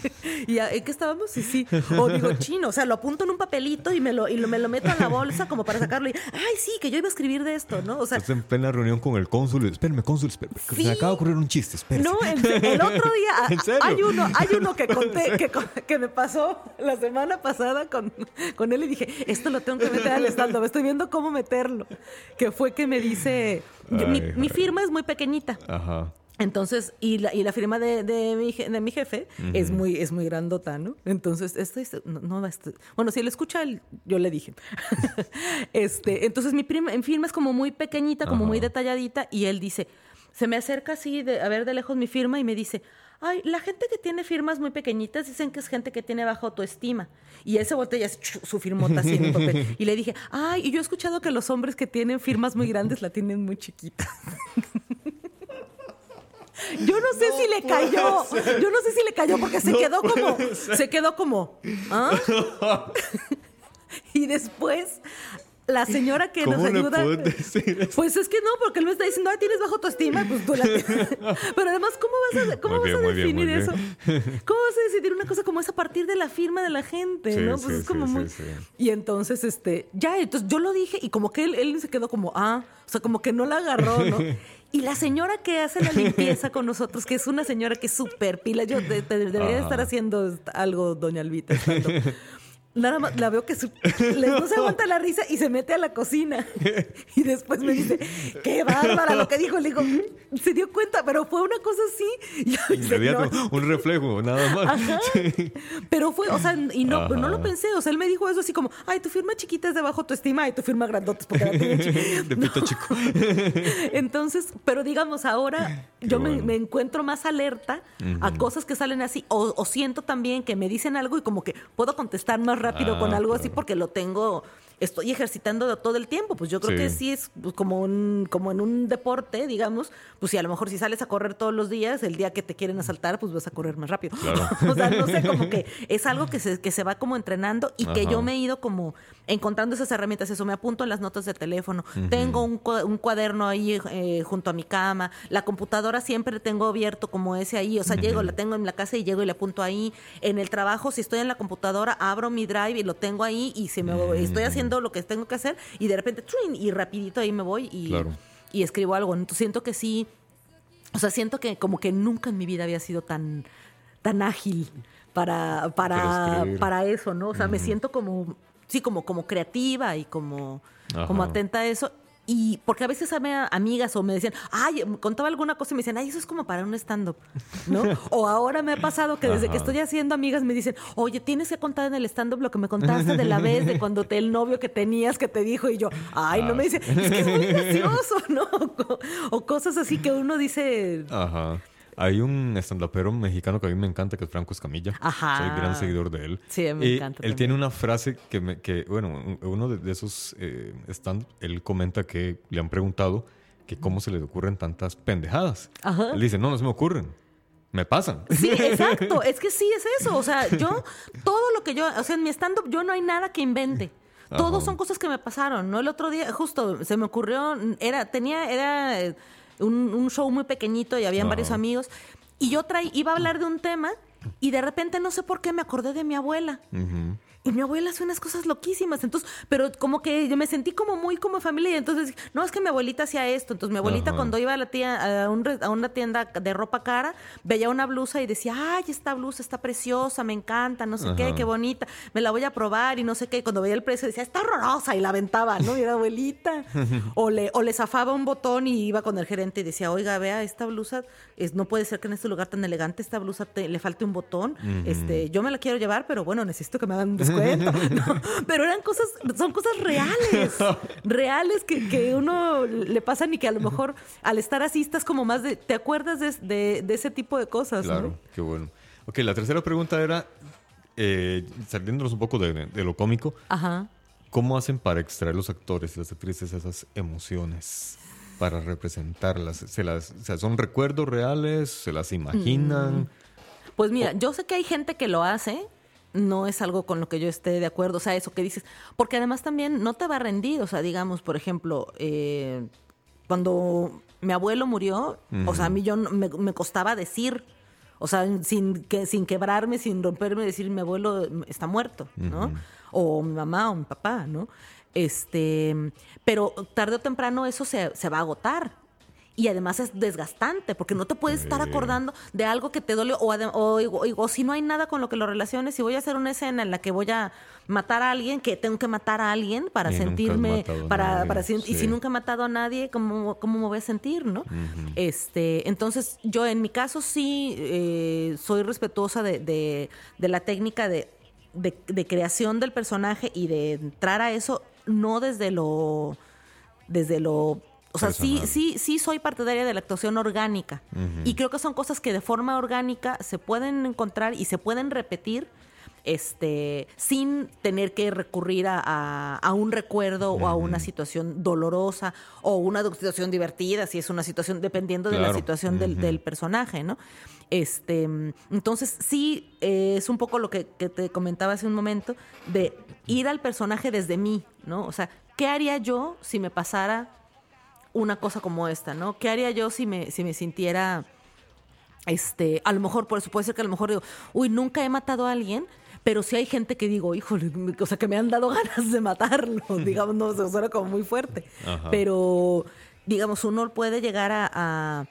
y ya, ¿en qué estábamos? Sí, sí. O digo chino, o sea, lo apunto en un papelito y me lo, y lo- me lo meto en la bolsa como para sacarlo y, ay, sí, que yo iba a escribir de esto, ¿no? O sea, Estás en plena reunión con el cónsul. y, Espérame, cónsul, espérame, que Sí. me acaba de ocurrir un chiste. Espérate. No, se- el otro día a- hay uno, hay uno que conté, que, que me pasó la semana pasada con, con él y dije, esto lo tengo que meter al stand estoy viendo cómo meterlo. Que fue que me dice, yo- mi, Ay, mi ay. firma es muy pequeñita. Ajá. Entonces, y la, y la firma de, de mi, de mi jefe es muy es muy grandota, ¿no? Entonces, esto es- no, no estar- bueno, si él escucha, yo le dije. este, entonces mi prima en firma es como muy pequeñita, como muy Ajá. detalladita, y él dice, se me acerca así de, a ver de lejos mi firma y me dice, ay, la gente que tiene firmas muy pequeñitas dicen que es gente que tiene baja autoestima. Y él se voltea chu, su firmota así en el papel. Y le dije, ay, y yo he escuchado que los hombres que tienen firmas muy grandes la tienen muy chiquita. Yo no sé si le cayó. Yo no sé si le cayó porque se quedó como. Se quedó como. ¿ah? y después. La señora que ¿Cómo nos ayuda. Pues es que no, porque él me está diciendo, ay, tienes bajo autoestima, pues tú la. Pero además, ¿cómo vas a, cómo Muy vas bien, a bien, definir eso? ¿Cómo vas a decidir una cosa como esa a partir de la firma de la gente? Sí, ¿no? sí, Pues es como sí, muy. Y entonces, este, ya, entonces yo lo dije y como que él, él se quedó como, ah, o sea, como que no la agarró, ¿no? Y la señora que hace la limpieza con nosotros, que es una señora que es súper pila, yo de- debería Ajá. estar haciendo algo, doña Albita. estando. Nada más la veo que su- le- no se aguanta la risa y se mete a la cocina. Y después me dice, qué bárbara lo que dijo. Le digo, se dio cuenta, pero fue una cosa así. Y, Inmediato, un reflejo, nada más. Ajá. Pero fue, o sea, y no, Ajá. no lo pensé. O sea, él me dijo eso así como, ay, tu firma chiquita es de bajo tu estima y tu firma grandota es porque la. De pito chico. Entonces, pero digamos, ahora Qué yo me, bueno. me encuentro más alerta a cosas que salen así, o, o siento también que me dicen algo y como que puedo contestar más rápido Ah, con algo así porque lo tengo, estoy ejercitando todo el tiempo. Pues yo creo Sí. que sí es pues, como, un, como en un deporte, digamos, pues si a lo mejor si sales a correr todos los días, el día que te quieren asaltar, pues vas a correr más rápido. Claro. o sea, no sé, como que es algo que se, que se va como entrenando y que yo me he ido como encontrando esas herramientas. Eso, me apunto en las notas de teléfono. Tengo un, cua- un cuaderno ahí eh, junto a mi cama. La computadora siempre tengo abierto como ese ahí. O sea, llego, la tengo en la casa y llego y la apunto ahí. En el trabajo, si estoy en la computadora, abro mi drive y lo tengo ahí y se me estoy haciendo lo que tengo que hacer y de repente, ¡trin! y rapidito ahí me voy y, Claro. y escribo algo. Entonces siento que sí, o sea, siento que como que nunca en mi vida había sido tan, tan ágil para, Para para eso, ¿no? O sea, me siento como, sí, como, como creativa y como, como atenta a eso. Y porque a veces había amigas o me decían, ay, contaba alguna cosa y me decían, ay, eso es como para un stand-up, ¿no? o ahora me ha pasado que desde que estoy haciendo amigas me dicen, oye, tienes que contar en el stand-up lo que me contaste de la vez de cuando te, el novio que tenías que te dijo y yo, ay, no Ah, me dice, es que es muy gracioso, ¿no? O, o cosas así que uno dice, Ajá. Hay un estandapero mexicano que a mí me encanta, que es Franco Escamilla. Ajá. Soy gran seguidor de él. Sí, me Y encanta Él también. tiene una frase que, me- que bueno, un- uno de, de esos eh, stand, él comenta que le han preguntado que cómo se le ocurren tantas pendejadas. Ajá. Él dice, no, no se me ocurren. Me pasan. Sí, exacto. Es que sí es eso. O sea, yo, todo lo que yo, o sea, en mi stand-up yo no hay nada que invente. Todos Ajá. son cosas que me pasaron, ¿no? El otro día, justo, se me ocurrió, era, tenía, era un, un show muy pequeñito y habían varios amigos. Y yo traí, iba a hablar de un tema y de repente no sé por qué me acordé de mi abuela. Y mi abuela hace unas cosas loquísimas. Entonces, pero como que yo me sentí como muy como familia. Y entonces, no, es que mi abuelita hacía esto. Entonces, mi abuelita Ajá. cuando iba a, la tía, a, un a una tienda de ropa cara, veía una blusa y decía, ay, esta blusa está preciosa, me encanta, no sé qué, Ajá. qué bonita, me la voy a probar y no sé qué. Y cuando veía el precio decía, está horrorosa y la aventaba, ¿no? Y era abuelita. o, le, o le zafaba un botón y iba con el gerente y decía, oiga, vea, esta blusa, es, no puede ser que en este lugar tan elegante esta blusa te- le falte un botón. este, yo me la quiero llevar, pero bueno, necesito que me hagan un No, pero eran cosas, son cosas reales, reales que, que uno le pasan y que a lo mejor al estar así estás como más de, te acuerdas de, de- de ese tipo de cosas. ¿no? Claro, qué bueno. Ok, la tercera pregunta era, eh, saliéndonos un poco de, de lo cómico, Ajá. ¿cómo hacen para extraer los actores y las actrices esas emociones? Para representarlas. ¿Se las, o sea, ¿Son recuerdos reales? ¿Se las imaginan? Pues mira, yo sé que hay gente que lo hace, no es algo con lo que yo esté de acuerdo, o sea, eso que dices, porque además también no te va a rendir, o sea, digamos, por ejemplo, eh, cuando mi abuelo murió, o sea, a mí yo me, me costaba decir, o sea, sin, que, sin quebrarme, sin romperme, decir mi abuelo está muerto, ¿no? O mi mamá o mi papá, ¿no? Este, pero tarde o temprano eso se, se va a agotar. Y además es desgastante, porque no te puedes estar acordando de algo que te duele, o, o, o- o si no hay nada con lo que lo relaciones, si voy a hacer una escena en la que voy a matar a alguien, que tengo que matar a alguien para Y sentirme, para, nadie, para sen- y sí. si nunca he matado a nadie, ¿cómo, cómo me voy a sentir, no? este, entonces, yo en mi caso sí eh, soy respetuosa de, de- de la técnica de, de- de creación del personaje y de entrar a eso, no desde lo desde lo o sea, sí, Personal. sí, sí soy partidaria de la actuación orgánica. Y creo que son cosas que de forma orgánica se pueden encontrar y se pueden repetir este, sin tener que recurrir a, a- a un recuerdo o a una situación dolorosa o una situación divertida, si es una situación, dependiendo de la situación del personaje, ¿no? Este, entonces sí eh, es un poco lo que, que te comentaba hace un momento, de ir al personaje desde mí, ¿no? O sea, ¿qué haría yo si me pasara una cosa como esta, ¿no? ¿Qué haría yo si me, si me sintiera, este, a lo mejor, por eso puede ser que a lo mejor digo, uy, nunca he matado a alguien, pero sí hay gente que digo, híjole, o sea, que me han dado ganas de matarlo, digamos, no, se suena como muy fuerte, Ajá. pero, digamos, uno puede llegar a, a-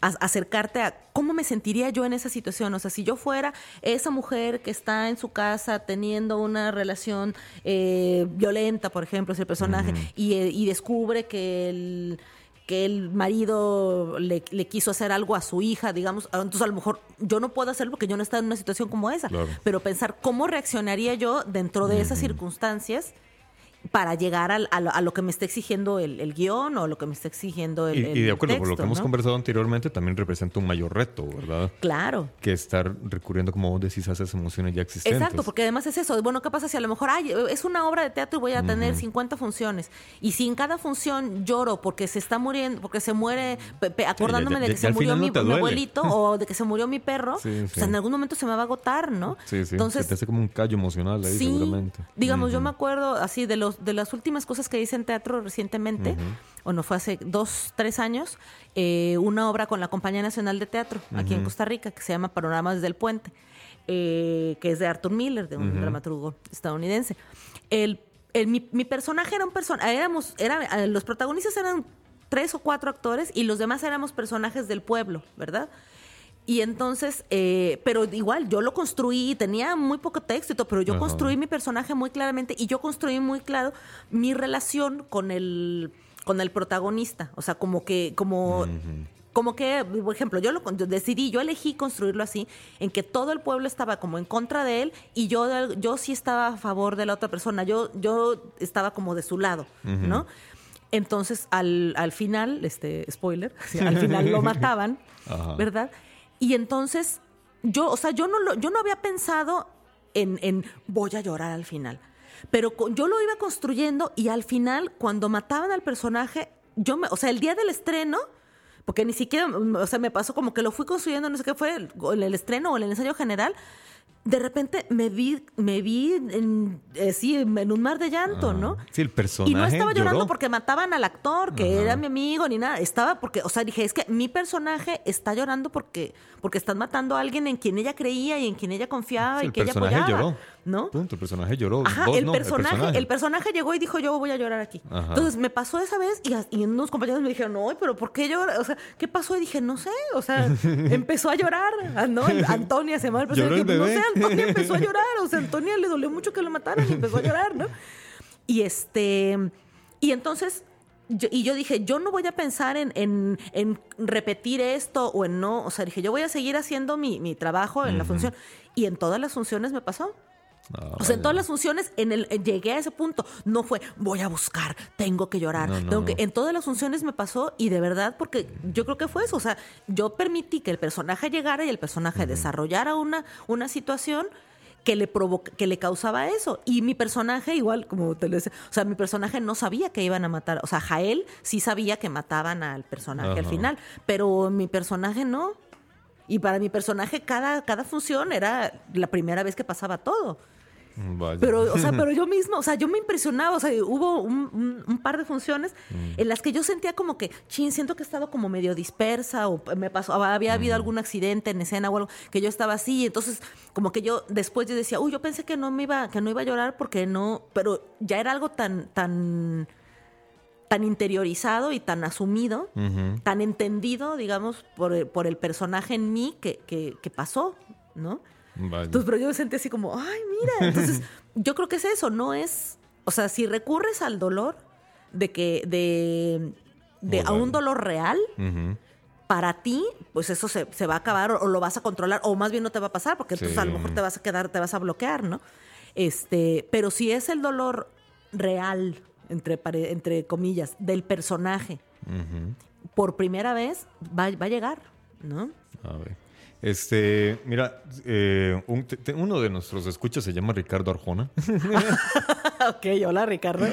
a acercarte a cómo me sentiría yo en esa situación. O sea, si yo fuera esa mujer que está en su casa teniendo una relación eh, violenta, por ejemplo, es el personaje, y, eh, y descubre que el que el marido le, le quiso hacer algo a su hija, digamos, ah, entonces a lo mejor yo no puedo hacerlo porque yo no estoy en una situación como esa, Claro. pero pensar cómo reaccionaría yo dentro de esas circunstancias para llegar al- a, lo, a lo que me está exigiendo el, el guion o lo que me está exigiendo el, Y, y de acuerdo, por lo texto, que hemos conversado anteriormente, también representa un mayor reto, ¿verdad? Claro. Que estar recurriendo, como vos decís, a esas emociones ya existentes. Exacto, porque además es eso. Bueno, ¿qué pasa si a lo mejor ay, es una obra de teatro y voy a tener 50 funciones? Y si en cada función lloro porque se está muriendo, porque se muere, pe- pe- acordándome ya- de que se murió no mi, abuelito o de que se murió mi perro, Sí, pues sí. en algún momento se me va a agotar, ¿no? Sí, sí. Entonces, se te hace como un callo emocional ahí, sí, seguramente. digamos, yo Ujú. me acuerdo así de los de las últimas cosas que hice en teatro recientemente, o no fue hace dos, tres años, eh, una obra con la Compañía Nacional de Teatro aquí en Costa Rica que se llama Panoramas desde el Puente, eh, que es de Arthur Miller, de un dramaturgo estadounidense. El, el- mi, mi personaje era un personaje, éramos, era, eh, los protagonistas eran tres o cuatro actores y los demás éramos personajes del pueblo, ¿verdad? Y entonces, eh, pero igual, yo lo construí, tenía muy poco texto y todo, pero yo Ajá. construí mi personaje muy claramente y yo construí muy claro mi relación con el, con el protagonista. O sea, como que, como, como que, por ejemplo, yo lo decidí, yo elegí construirlo así, en que todo el pueblo estaba como en contra de él y yo, yo sí estaba a favor de la otra persona. Yo, yo estaba como de su lado, ¿no? Entonces, al, al final, este, spoiler, al final lo mataban. ¿verdad? Y entonces, yo, o sea, yo no, lo, yo no había pensado en, en voy a llorar al final. Pero yo lo iba construyendo y al final, cuando mataban al personaje, yo me, o sea, el día del estreno, porque ni siquiera, o sea, me pasó como que lo fui construyendo, no sé qué fue, el, el estreno o el ensayo general, de repente me vi, me vi en, eh, sí, en un mar de llanto, ¿no? Ah, Sí, el personaje Y no estaba llorando lloró. porque mataban al actor, que era mi amigo, ni nada. Estaba porque, o sea, dije, es que mi personaje está llorando porque, porque están matando a alguien en quien ella creía y en quien ella confiaba Sí, y el que ella personaje apoyaba. lloró. ¿No? Punto, el personaje lloró. Ajá, Vos el, no, personaje, el personaje llegó y dijo, yo voy a llorar aquí. Ajá. Entonces me pasó esa vez y, y unos compañeros me dijeron, no, pero ¿por qué llora? O sea, ¿qué pasó? Y dije, no sé. O sea, empezó a llorar. ¿no? Antonia se llama el personaje. No sé, Antonia empezó a llorar. O sea, Antonia le dolió mucho que lo mataran y empezó a llorar, ¿no? Y este... Y entonces... yo- y yo dije, yo no voy a pensar en, en- en repetir esto o en no. O sea, dije, yo voy a seguir haciendo mi, mi trabajo en la función. Y en todas las funciones me pasó. Ah, O sea, en todas las funciones en el, llegué a ese punto. No fue, voy a buscar, tengo que llorar. No, no, tengo que- no. En todas las funciones me pasó y de verdad, porque yo creo que fue eso. O sea, yo permití que el personaje llegara y el personaje desarrollara una, una situación que le provoca, que le causaba eso. Y mi personaje, igual, como te lo decía, o sea, mi personaje no sabía que iban a matar. O sea, Jael sí sabía que mataban al personaje al final, pero mi personaje no. Y para mi personaje, cada, cada función era la primera vez que pasaba todo. Vaya. Pero, o sea, pero yo misma, o sea, yo me impresionaba, o sea, hubo un, un- un par de funciones Mm. en las que yo sentía como que, chin, siento que he estado como medio dispersa o me pasó, había habido algún accidente en escena o algo, que yo estaba así, y entonces como que yo después yo decía, uy, yo pensé que no me iba, que no iba a llorar porque no, pero ya era algo tan, tan, tan interiorizado y tan asumido, tan entendido, digamos, por, el- por el personaje en mí que, que, que pasó, ¿no? Vaya. Entonces, pero yo me sentí así como, ay, mira. Entonces, yo creo que es eso, no es. O sea, si recurres al dolor de que. de. de a un dolor real, para ti, pues eso se, se va a acabar o, o lo vas a controlar, o más bien no te va a pasar, porque entonces a lo mejor te vas a quedar, te vas a bloquear, ¿no? Este, pero si es el dolor real, entre, entre comillas, del personaje, por primera vez, va, va a llegar, ¿no? A ver. Este, mira, eh, un- te- uno de nuestros escuchas se llama Ricardo Arjona ok, hola Ricardo.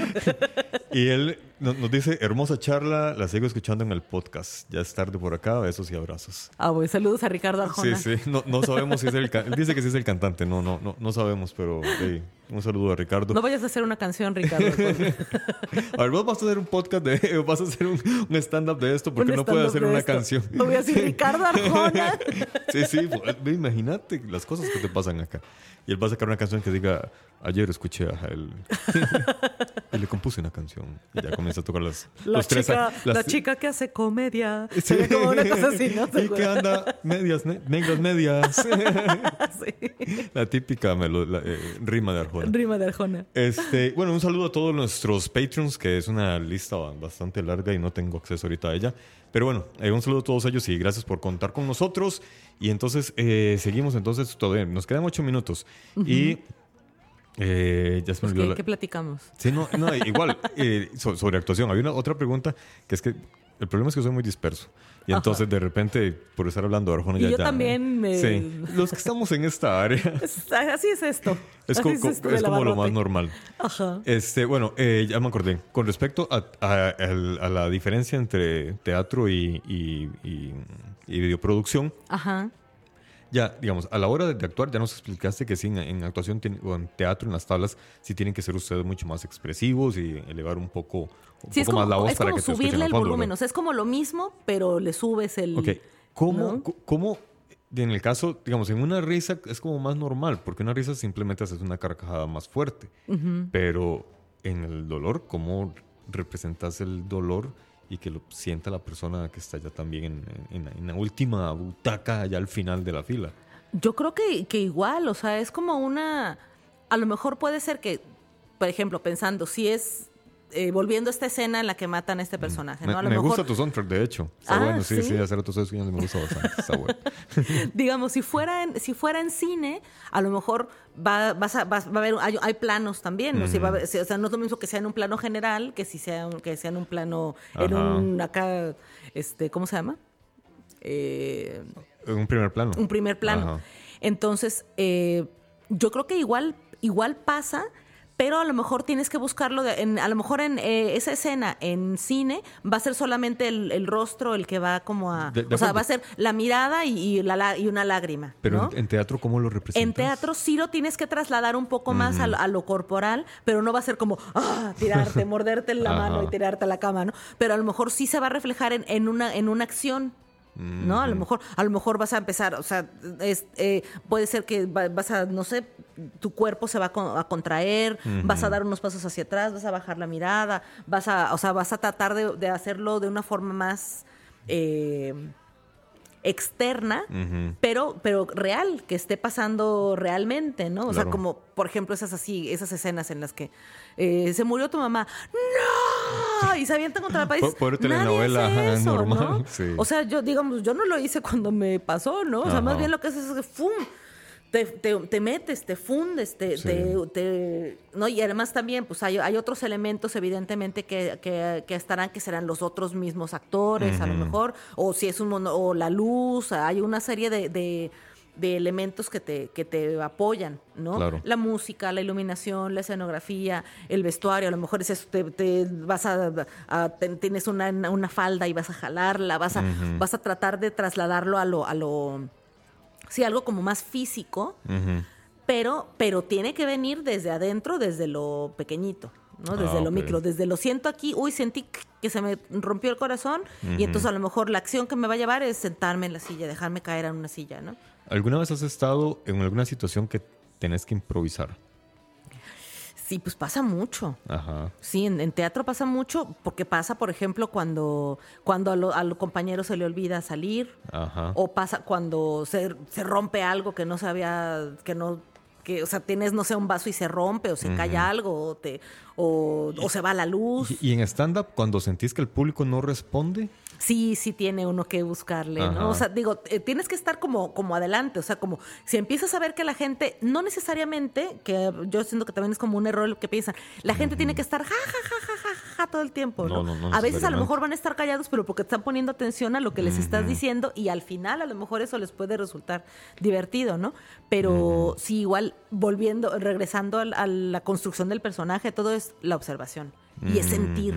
y él nos dice, hermosa charla, la sigo escuchando en el podcast. Ya es tarde por acá, besos y abrazos. Ah, bueno, saludos a Ricardo Arjona. Sí, sí, no, no sabemos si es el... ca- Él dice que sí es el cantante, no, no, no, no sabemos, pero hey, un saludo a Ricardo. No vayas a hacer una canción, Ricardo. A ver, vos vas a hacer un podcast de... Vas a hacer un, un stand-up de esto porque no puede stand-up hacer una esto. canción. Lo voy a decir Ricardo Arjona. Sí, sí, pues, imagínate las cosas que te pasan acá. Y él va a sacar una canción que diga, ayer escuché a él y le compuse una canción. Y ya comienza a tocar las, La, los tres chica, a- las- la chica que hace comedia. Sí. Como una cosa así, ¿no? ¿Te y que anda medias, ne- negras medias. Sí. la típica la, eh, rima de Arjona. Rima de Arjona. Este, bueno, un saludo a todos nuestros Patreons, que es una lista bastante larga y no tengo acceso ahorita a ella. Pero bueno, eh, un saludo a todos ellos y gracias por contar con nosotros. Y entonces eh, seguimos, entonces todavía nos quedan ocho minutos. Y eh, ya se me Pues, olvidó ¿qué, la- qué platicamos? Sí, no, no, igual, eh, so- sobre actuación. Había una otra pregunta que es que el problema es que soy muy disperso. Y Ajá. entonces, de repente, por estar hablando de Arjona, Y ya, yo ya- también me- Sí, los que estamos en esta área así es esto. es, co- es co- esto es como lo más normal. Ajá. Este, bueno, eh, ya me acordé. Con respecto a, a- a la diferencia entre teatro y, y- y- y videoproducción, Ajá. ya, digamos, a la hora de actuar, ya nos explicaste que sí, en, en actuación o en teatro, en las tablas, sí tienen que ser ustedes mucho más expresivos y elevar un poco, un Sí, es poco como, más la voz es para como que te escuchen subirle a el fondo, volumen. O sea, es como lo mismo, pero le subes el. Ok. ¿Cómo, cómo, en el caso, digamos, en una risa es como más normal, porque una risa simplemente haces una carcajada más fuerte, pero en el dolor, ¿cómo representas el dolor y que lo sienta la persona que está ya también en, en- la última butaca, allá al final de la fila? Yo creo que, que igual, o sea, es como una. A lo mejor puede ser que, por ejemplo, pensando, si es. Eh, volviendo a esta escena en la que matan a este personaje, Me, ¿no? A lo me mejor, gusta tu soundtrack, de hecho. Está Ah, bueno, sí, sí, ¿sí? hacer tus me gusta bastante. Está bueno. digamos, si fuera en, si fuera en cine, a lo mejor va, vas a, vas- va a haber, hay, hay planos también, ¿no? Si va a haber- si- o sea, no es lo mismo que sea en un plano general que si sea que sea en un plano, en un acá, este, ¿cómo se llama? Eh, En un primer plano. un primer plano. Ajá. Entonces, eh, yo creo que igual, igual pasa, pero a lo mejor tienes que buscarlo, de- en, a lo mejor en eh, esa escena en cine va a ser solamente el, el rostro el que va como a... De- de o sea, va a ser la mirada y, y la, la- y una lágrima. Pero ¿no? en, en teatro, ¿cómo lo representas? En teatro sí lo tienes que trasladar un poco más a, lo, a lo corporal, pero no va a ser como ah, tirarte, morderte la Ajá. mano y tirarte a la cama, ¿no? Pero a lo mejor sí se va a reflejar en, en una, en una acción. ¿No? A lo mejor, a lo mejor vas a empezar, o sea, es, eh, puede ser que va- vas a, no sé, tu cuerpo se va a, con- a contraer, vas a dar unos pasos hacia atrás, vas a bajar la mirada, vas a, o sea, vas a tratar de, de hacerlo de una forma más eh, externa, pero, pero real, que esté pasando realmente, ¿no? O sea, como, por ejemplo, esas así, esas escenas en las que eh, se murió tu mamá, ¡no! Y se avientan contra la pared. Por- por Nadie telenovela, hace ajá, eso, normal, ¿no? sí. O sea, yo, digamos, yo no lo hice cuando me pasó, ¿no? O sea, más bien lo que haces es que ¡fum! Te, te- te metes, te fundes, te, Sí. te- ¿no? Y además también, pues hay, hay otros elementos, evidentemente, que, que- que estarán, que serán los otros mismos actores, a lo mejor, o si es un mono- o la luz, hay una serie de, de- de elementos que te, que te apoyan, ¿no? Claro. La música, la iluminación, la escenografía, el vestuario, a lo mejor es eso, te, te vas a, tienes una, una falda y vas a jalarla, vas a, vas a tratar de trasladarlo a lo, a lo, sí, algo como más físico, pero, pero tiene que venir desde adentro, desde lo pequeñito, ¿no? Desde Ah, lo ok. micro, desde lo siento aquí, uy, sentí que se me rompió el corazón y entonces a lo mejor la acción que me va a llevar es sentarme en la silla, dejarme caer en una silla, ¿no? ¿Alguna vez has estado en alguna situación que tenés que improvisar? Sí, pues pasa mucho. Ajá. Sí, en, en teatro pasa mucho porque pasa, por ejemplo, cuando, cuando a, lo- a los compañeros se le olvida salir Ajá. o pasa cuando se, se rompe algo que no sabía, que no, que, o sea, tienes, no sé, un vaso y se rompe o se cae algo o, te, o, o se va la luz. ¿Y, y en stand-up, cuando sentís que el público no responde? Sí, sí tiene uno que buscarle, Ajá. ¿no? O sea, digo, eh, tienes que estar como, como adelante, o sea, como si empiezas a ver que la gente, no necesariamente, que yo siento que también es como un error lo que piensan, la gente tiene que estar ja, ja, ja, ja, ja, ja, todo el tiempo, ¿no? No, no, no a veces a lo mejor van a estar callados, pero porque están poniendo atención a lo que les estás diciendo y al final a lo mejor eso les puede resultar divertido, ¿no? Pero sí, igual, volviendo, regresando al- a la construcción del personaje, todo es la observación y es sentir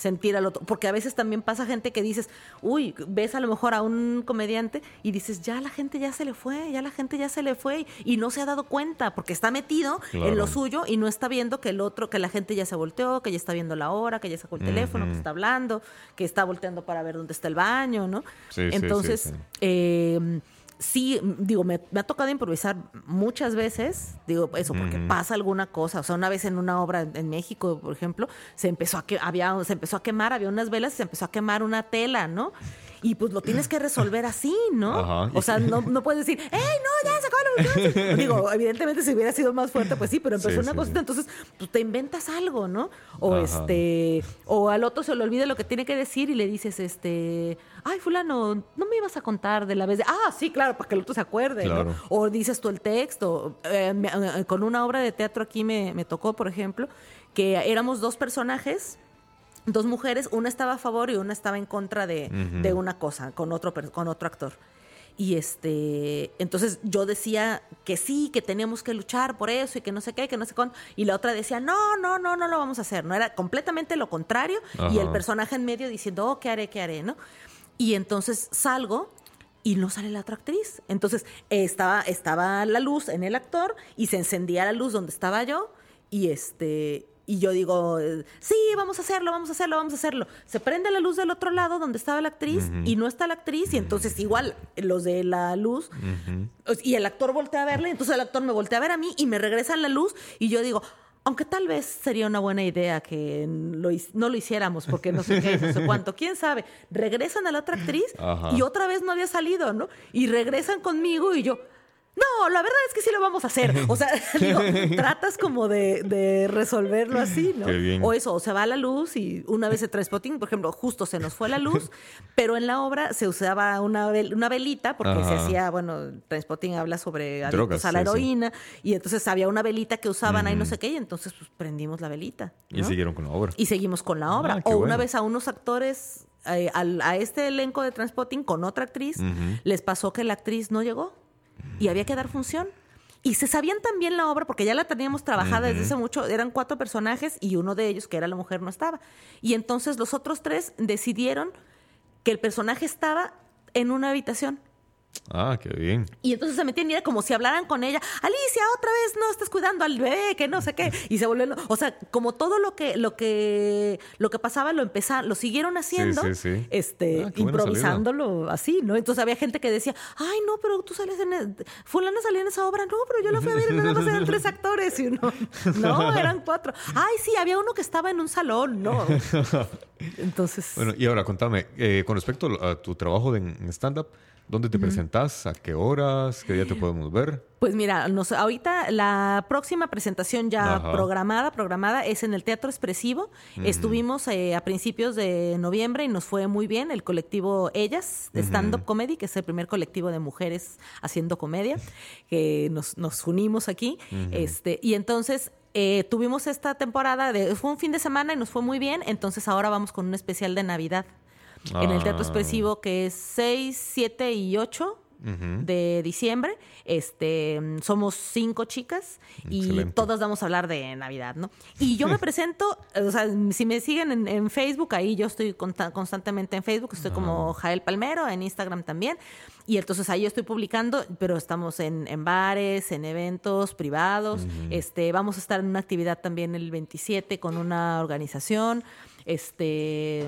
sentir al otro. Porque a veces también pasa gente que dices, uy, ves a lo mejor a un comediante y dices, ya la gente ya se le fue, ya la gente ya se le fue y no se ha dado cuenta porque está metido en lo suyo y no está viendo que el otro, que la gente ya se volteó, que ya está viendo la hora, que ya sacó el teléfono, que está hablando, que está volteando para ver dónde está el baño, ¿no? Sí, sí, Entonces, sí, sí. eh, sí, digo, me, me ha tocado improvisar muchas veces, digo, eso, porque pasa alguna cosa. O sea, una vez en una obra en, en México, por ejemplo, se empezó a que había, se empezó a quemar, había unas velas y se empezó a quemar una tela, ¿no? Y pues lo tienes que resolver así, ¿no? Ajá. O sea, no, no puedes decir, ¡Ey, no, ya se acabó la! Digo, evidentemente si hubiera sido más fuerte, pues sí, pero empezó Sí, una sí, cosita, sí. entonces pues, te inventas algo, ¿no? O Ajá. este, o al otro se le olvida lo que tiene que decir y le dices, este, ay, fulano, no me ibas a contar de la vez de, ah, sí, claro, para que el otro se acuerde. O dices tú el texto. Eh, me- eh, con una obra de teatro aquí me, me tocó, por ejemplo, que éramos dos personajes. Dos mujeres, una estaba a favor y una estaba en contra de, de una cosa, con otro, con otro actor. Y este, entonces yo decía que sí, que teníamos que luchar por eso y que no sé qué, que no sé cuándo. Y la otra decía, no, no, no, no lo vamos a hacer. No era completamente lo contrario. Y el personaje en medio diciendo, oh, ¿qué haré, qué haré, no? Y entonces salgo y no sale la otra actriz. Entonces estaba, estaba la luz en el actor y se encendía la luz donde estaba yo y este y yo digo, sí, vamos a hacerlo, vamos a hacerlo, vamos a hacerlo. Se prende la luz del otro lado donde estaba la actriz y no está la actriz y entonces igual los de la luz y el actor voltea a verle, y entonces el actor me voltea a ver a mí y me regresan la luz y yo digo, aunque tal vez sería una buena idea que lo no lo hiciéramos porque no sé qué, no sé cuánto, quién sabe. Regresan a la otra actriz Ajá. y otra vez no había salido, ¿no? Y regresan conmigo y yo, no, la verdad es que sí lo vamos a hacer. O sea, digo, tratas como de, de resolverlo así, ¿no? Qué bien. O eso, o se va la luz y una vez el transporting, por ejemplo, justo se nos fue la luz, pero en la obra se usaba una, vel- una velita porque se hacía, bueno, transporting habla sobre Drogas, a la sí, sí. heroína y entonces había una velita que usaban ahí no sé qué y entonces pues prendimos la velita. Y siguieron con la obra. Y seguimos con la obra. Ah, qué o una vez a unos actores, eh, a este elenco de Transpotting con otra actriz, les pasó que la actriz no llegó y había que dar función. Y se sabían también la obra porque ya la teníamos trabajada desde hace mucho. Eran cuatro personajes y uno de ellos, que era la mujer, no estaba. Y entonces los otros tres decidieron que el personaje estaba en una habitación. Ah, qué bien. Y entonces se metían y era como si hablaran con ella, Alicia, otra vez no estás cuidando al bebé, que no sé qué. Y se volvieron, o sea, como todo lo que, lo que, lo que pasaba lo empezaron, lo siguieron haciendo, Sí, sí, sí. este, Ah, improvisándolo así, ¿no? Entonces había gente que decía, ay no, pero tú sales en el- fulana salía en esa obra, no, pero yo la fui a ver y nada más eran tres actores, y uno, no, eran cuatro. Ay, sí, había uno que estaba en un salón, no. Entonces. Bueno, y ahora contame, eh, con respecto a tu trabajo de- en stand-up, ¿dónde te presentas? ¿A qué horas? ¿Qué día te podemos ver? Pues mira, nos, ahorita la próxima presentación ya Ajá. programada, programada es en el Teatro Expresivo. Estuvimos eh, a principios de noviembre y nos fue muy bien. El colectivo Ellas, de Stand Up Comedy, que es el primer colectivo de mujeres haciendo comedia, que nos, nos unimos aquí. este, y entonces eh, tuvimos esta temporada, de, fue un fin de semana y nos fue muy bien. Entonces ahora vamos con un especial de Navidad en el Teatro Ah. Expresivo que es 6, 7 y 8 de diciembre. Este, somos cinco chicas y Excelente. todas vamos a hablar de Navidad, ¿no? Y yo me presento, o sea, si me siguen en, en Facebook, ahí yo estoy constantemente en Facebook, estoy como Jael Palmero, en Instagram también. Y entonces ahí estoy publicando, pero estamos en, en bares, en eventos privados. Este, vamos a estar en una actividad también el 27 con una organización. Este,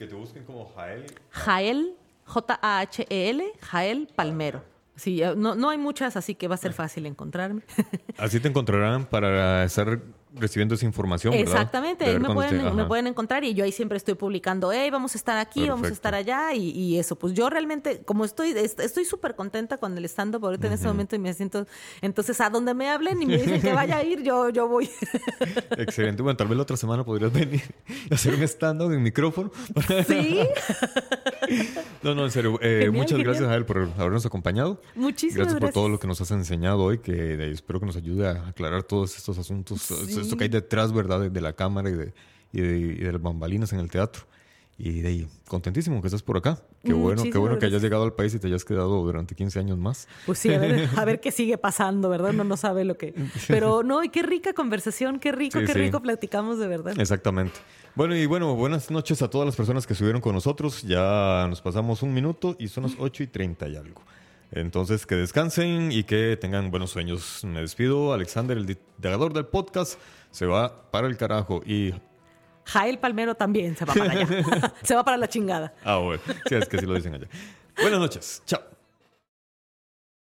que te busquen como Jael. Jael, J-A-H-E-L, E Jael Palmero. Sí, no, no hay muchas, así que va a ser fácil encontrarme. Así te encontrarán para estar recibiendo esa información. Exactamente, ahí me pueden, te- me pueden encontrar y yo ahí siempre estoy publicando, hey, vamos a estar aquí, vamos a estar allá y, y eso. Pues yo realmente, como estoy, est- estoy súper contenta con el stand-up ahorita en este momento y me siento, entonces a donde me hablen y me dicen que vaya a ir, yo, yo voy. Excelente. Bueno, tal vez la otra semana podrías venir y hacer un stand-up en micrófono. sí, No, no, en serio. eh, Genial, muchas gracias, genial. Jael, por habernos acompañado. muchísimas Gracias gracias. por todo lo que nos has enseñado hoy, que eh, espero que nos ayude a aclarar todos estos asuntos, Sí. Esto que hay detrás, ¿verdad? De, de la cámara y de, y, de, y de las bambalinas en el teatro. Y de ahí, contentísimo que estés por acá. Qué bueno, qué bueno que hayas llegado al país y te hayas quedado durante 15 años más. Pues sí, a ver, a ver qué sigue pasando, ¿verdad? Uno no sabe lo que... Pero no, y qué rica conversación, qué rico, Sí, qué sí. rico platicamos de verdad. Exactamente. Bueno, y bueno, buenas noches a todas las personas que estuvieron con nosotros. Ya nos pasamos un minuto y son las 8 y 30 y algo. Entonces, que descansen y que tengan buenos sueños. Me despido. Alexander, el dictador del podcast, se va para el carajo. Y. Jael Palmero también se va para allá. se va para la chingada. Ah, bueno. Sí, es que sí lo dicen allá. Buenas noches. Chao.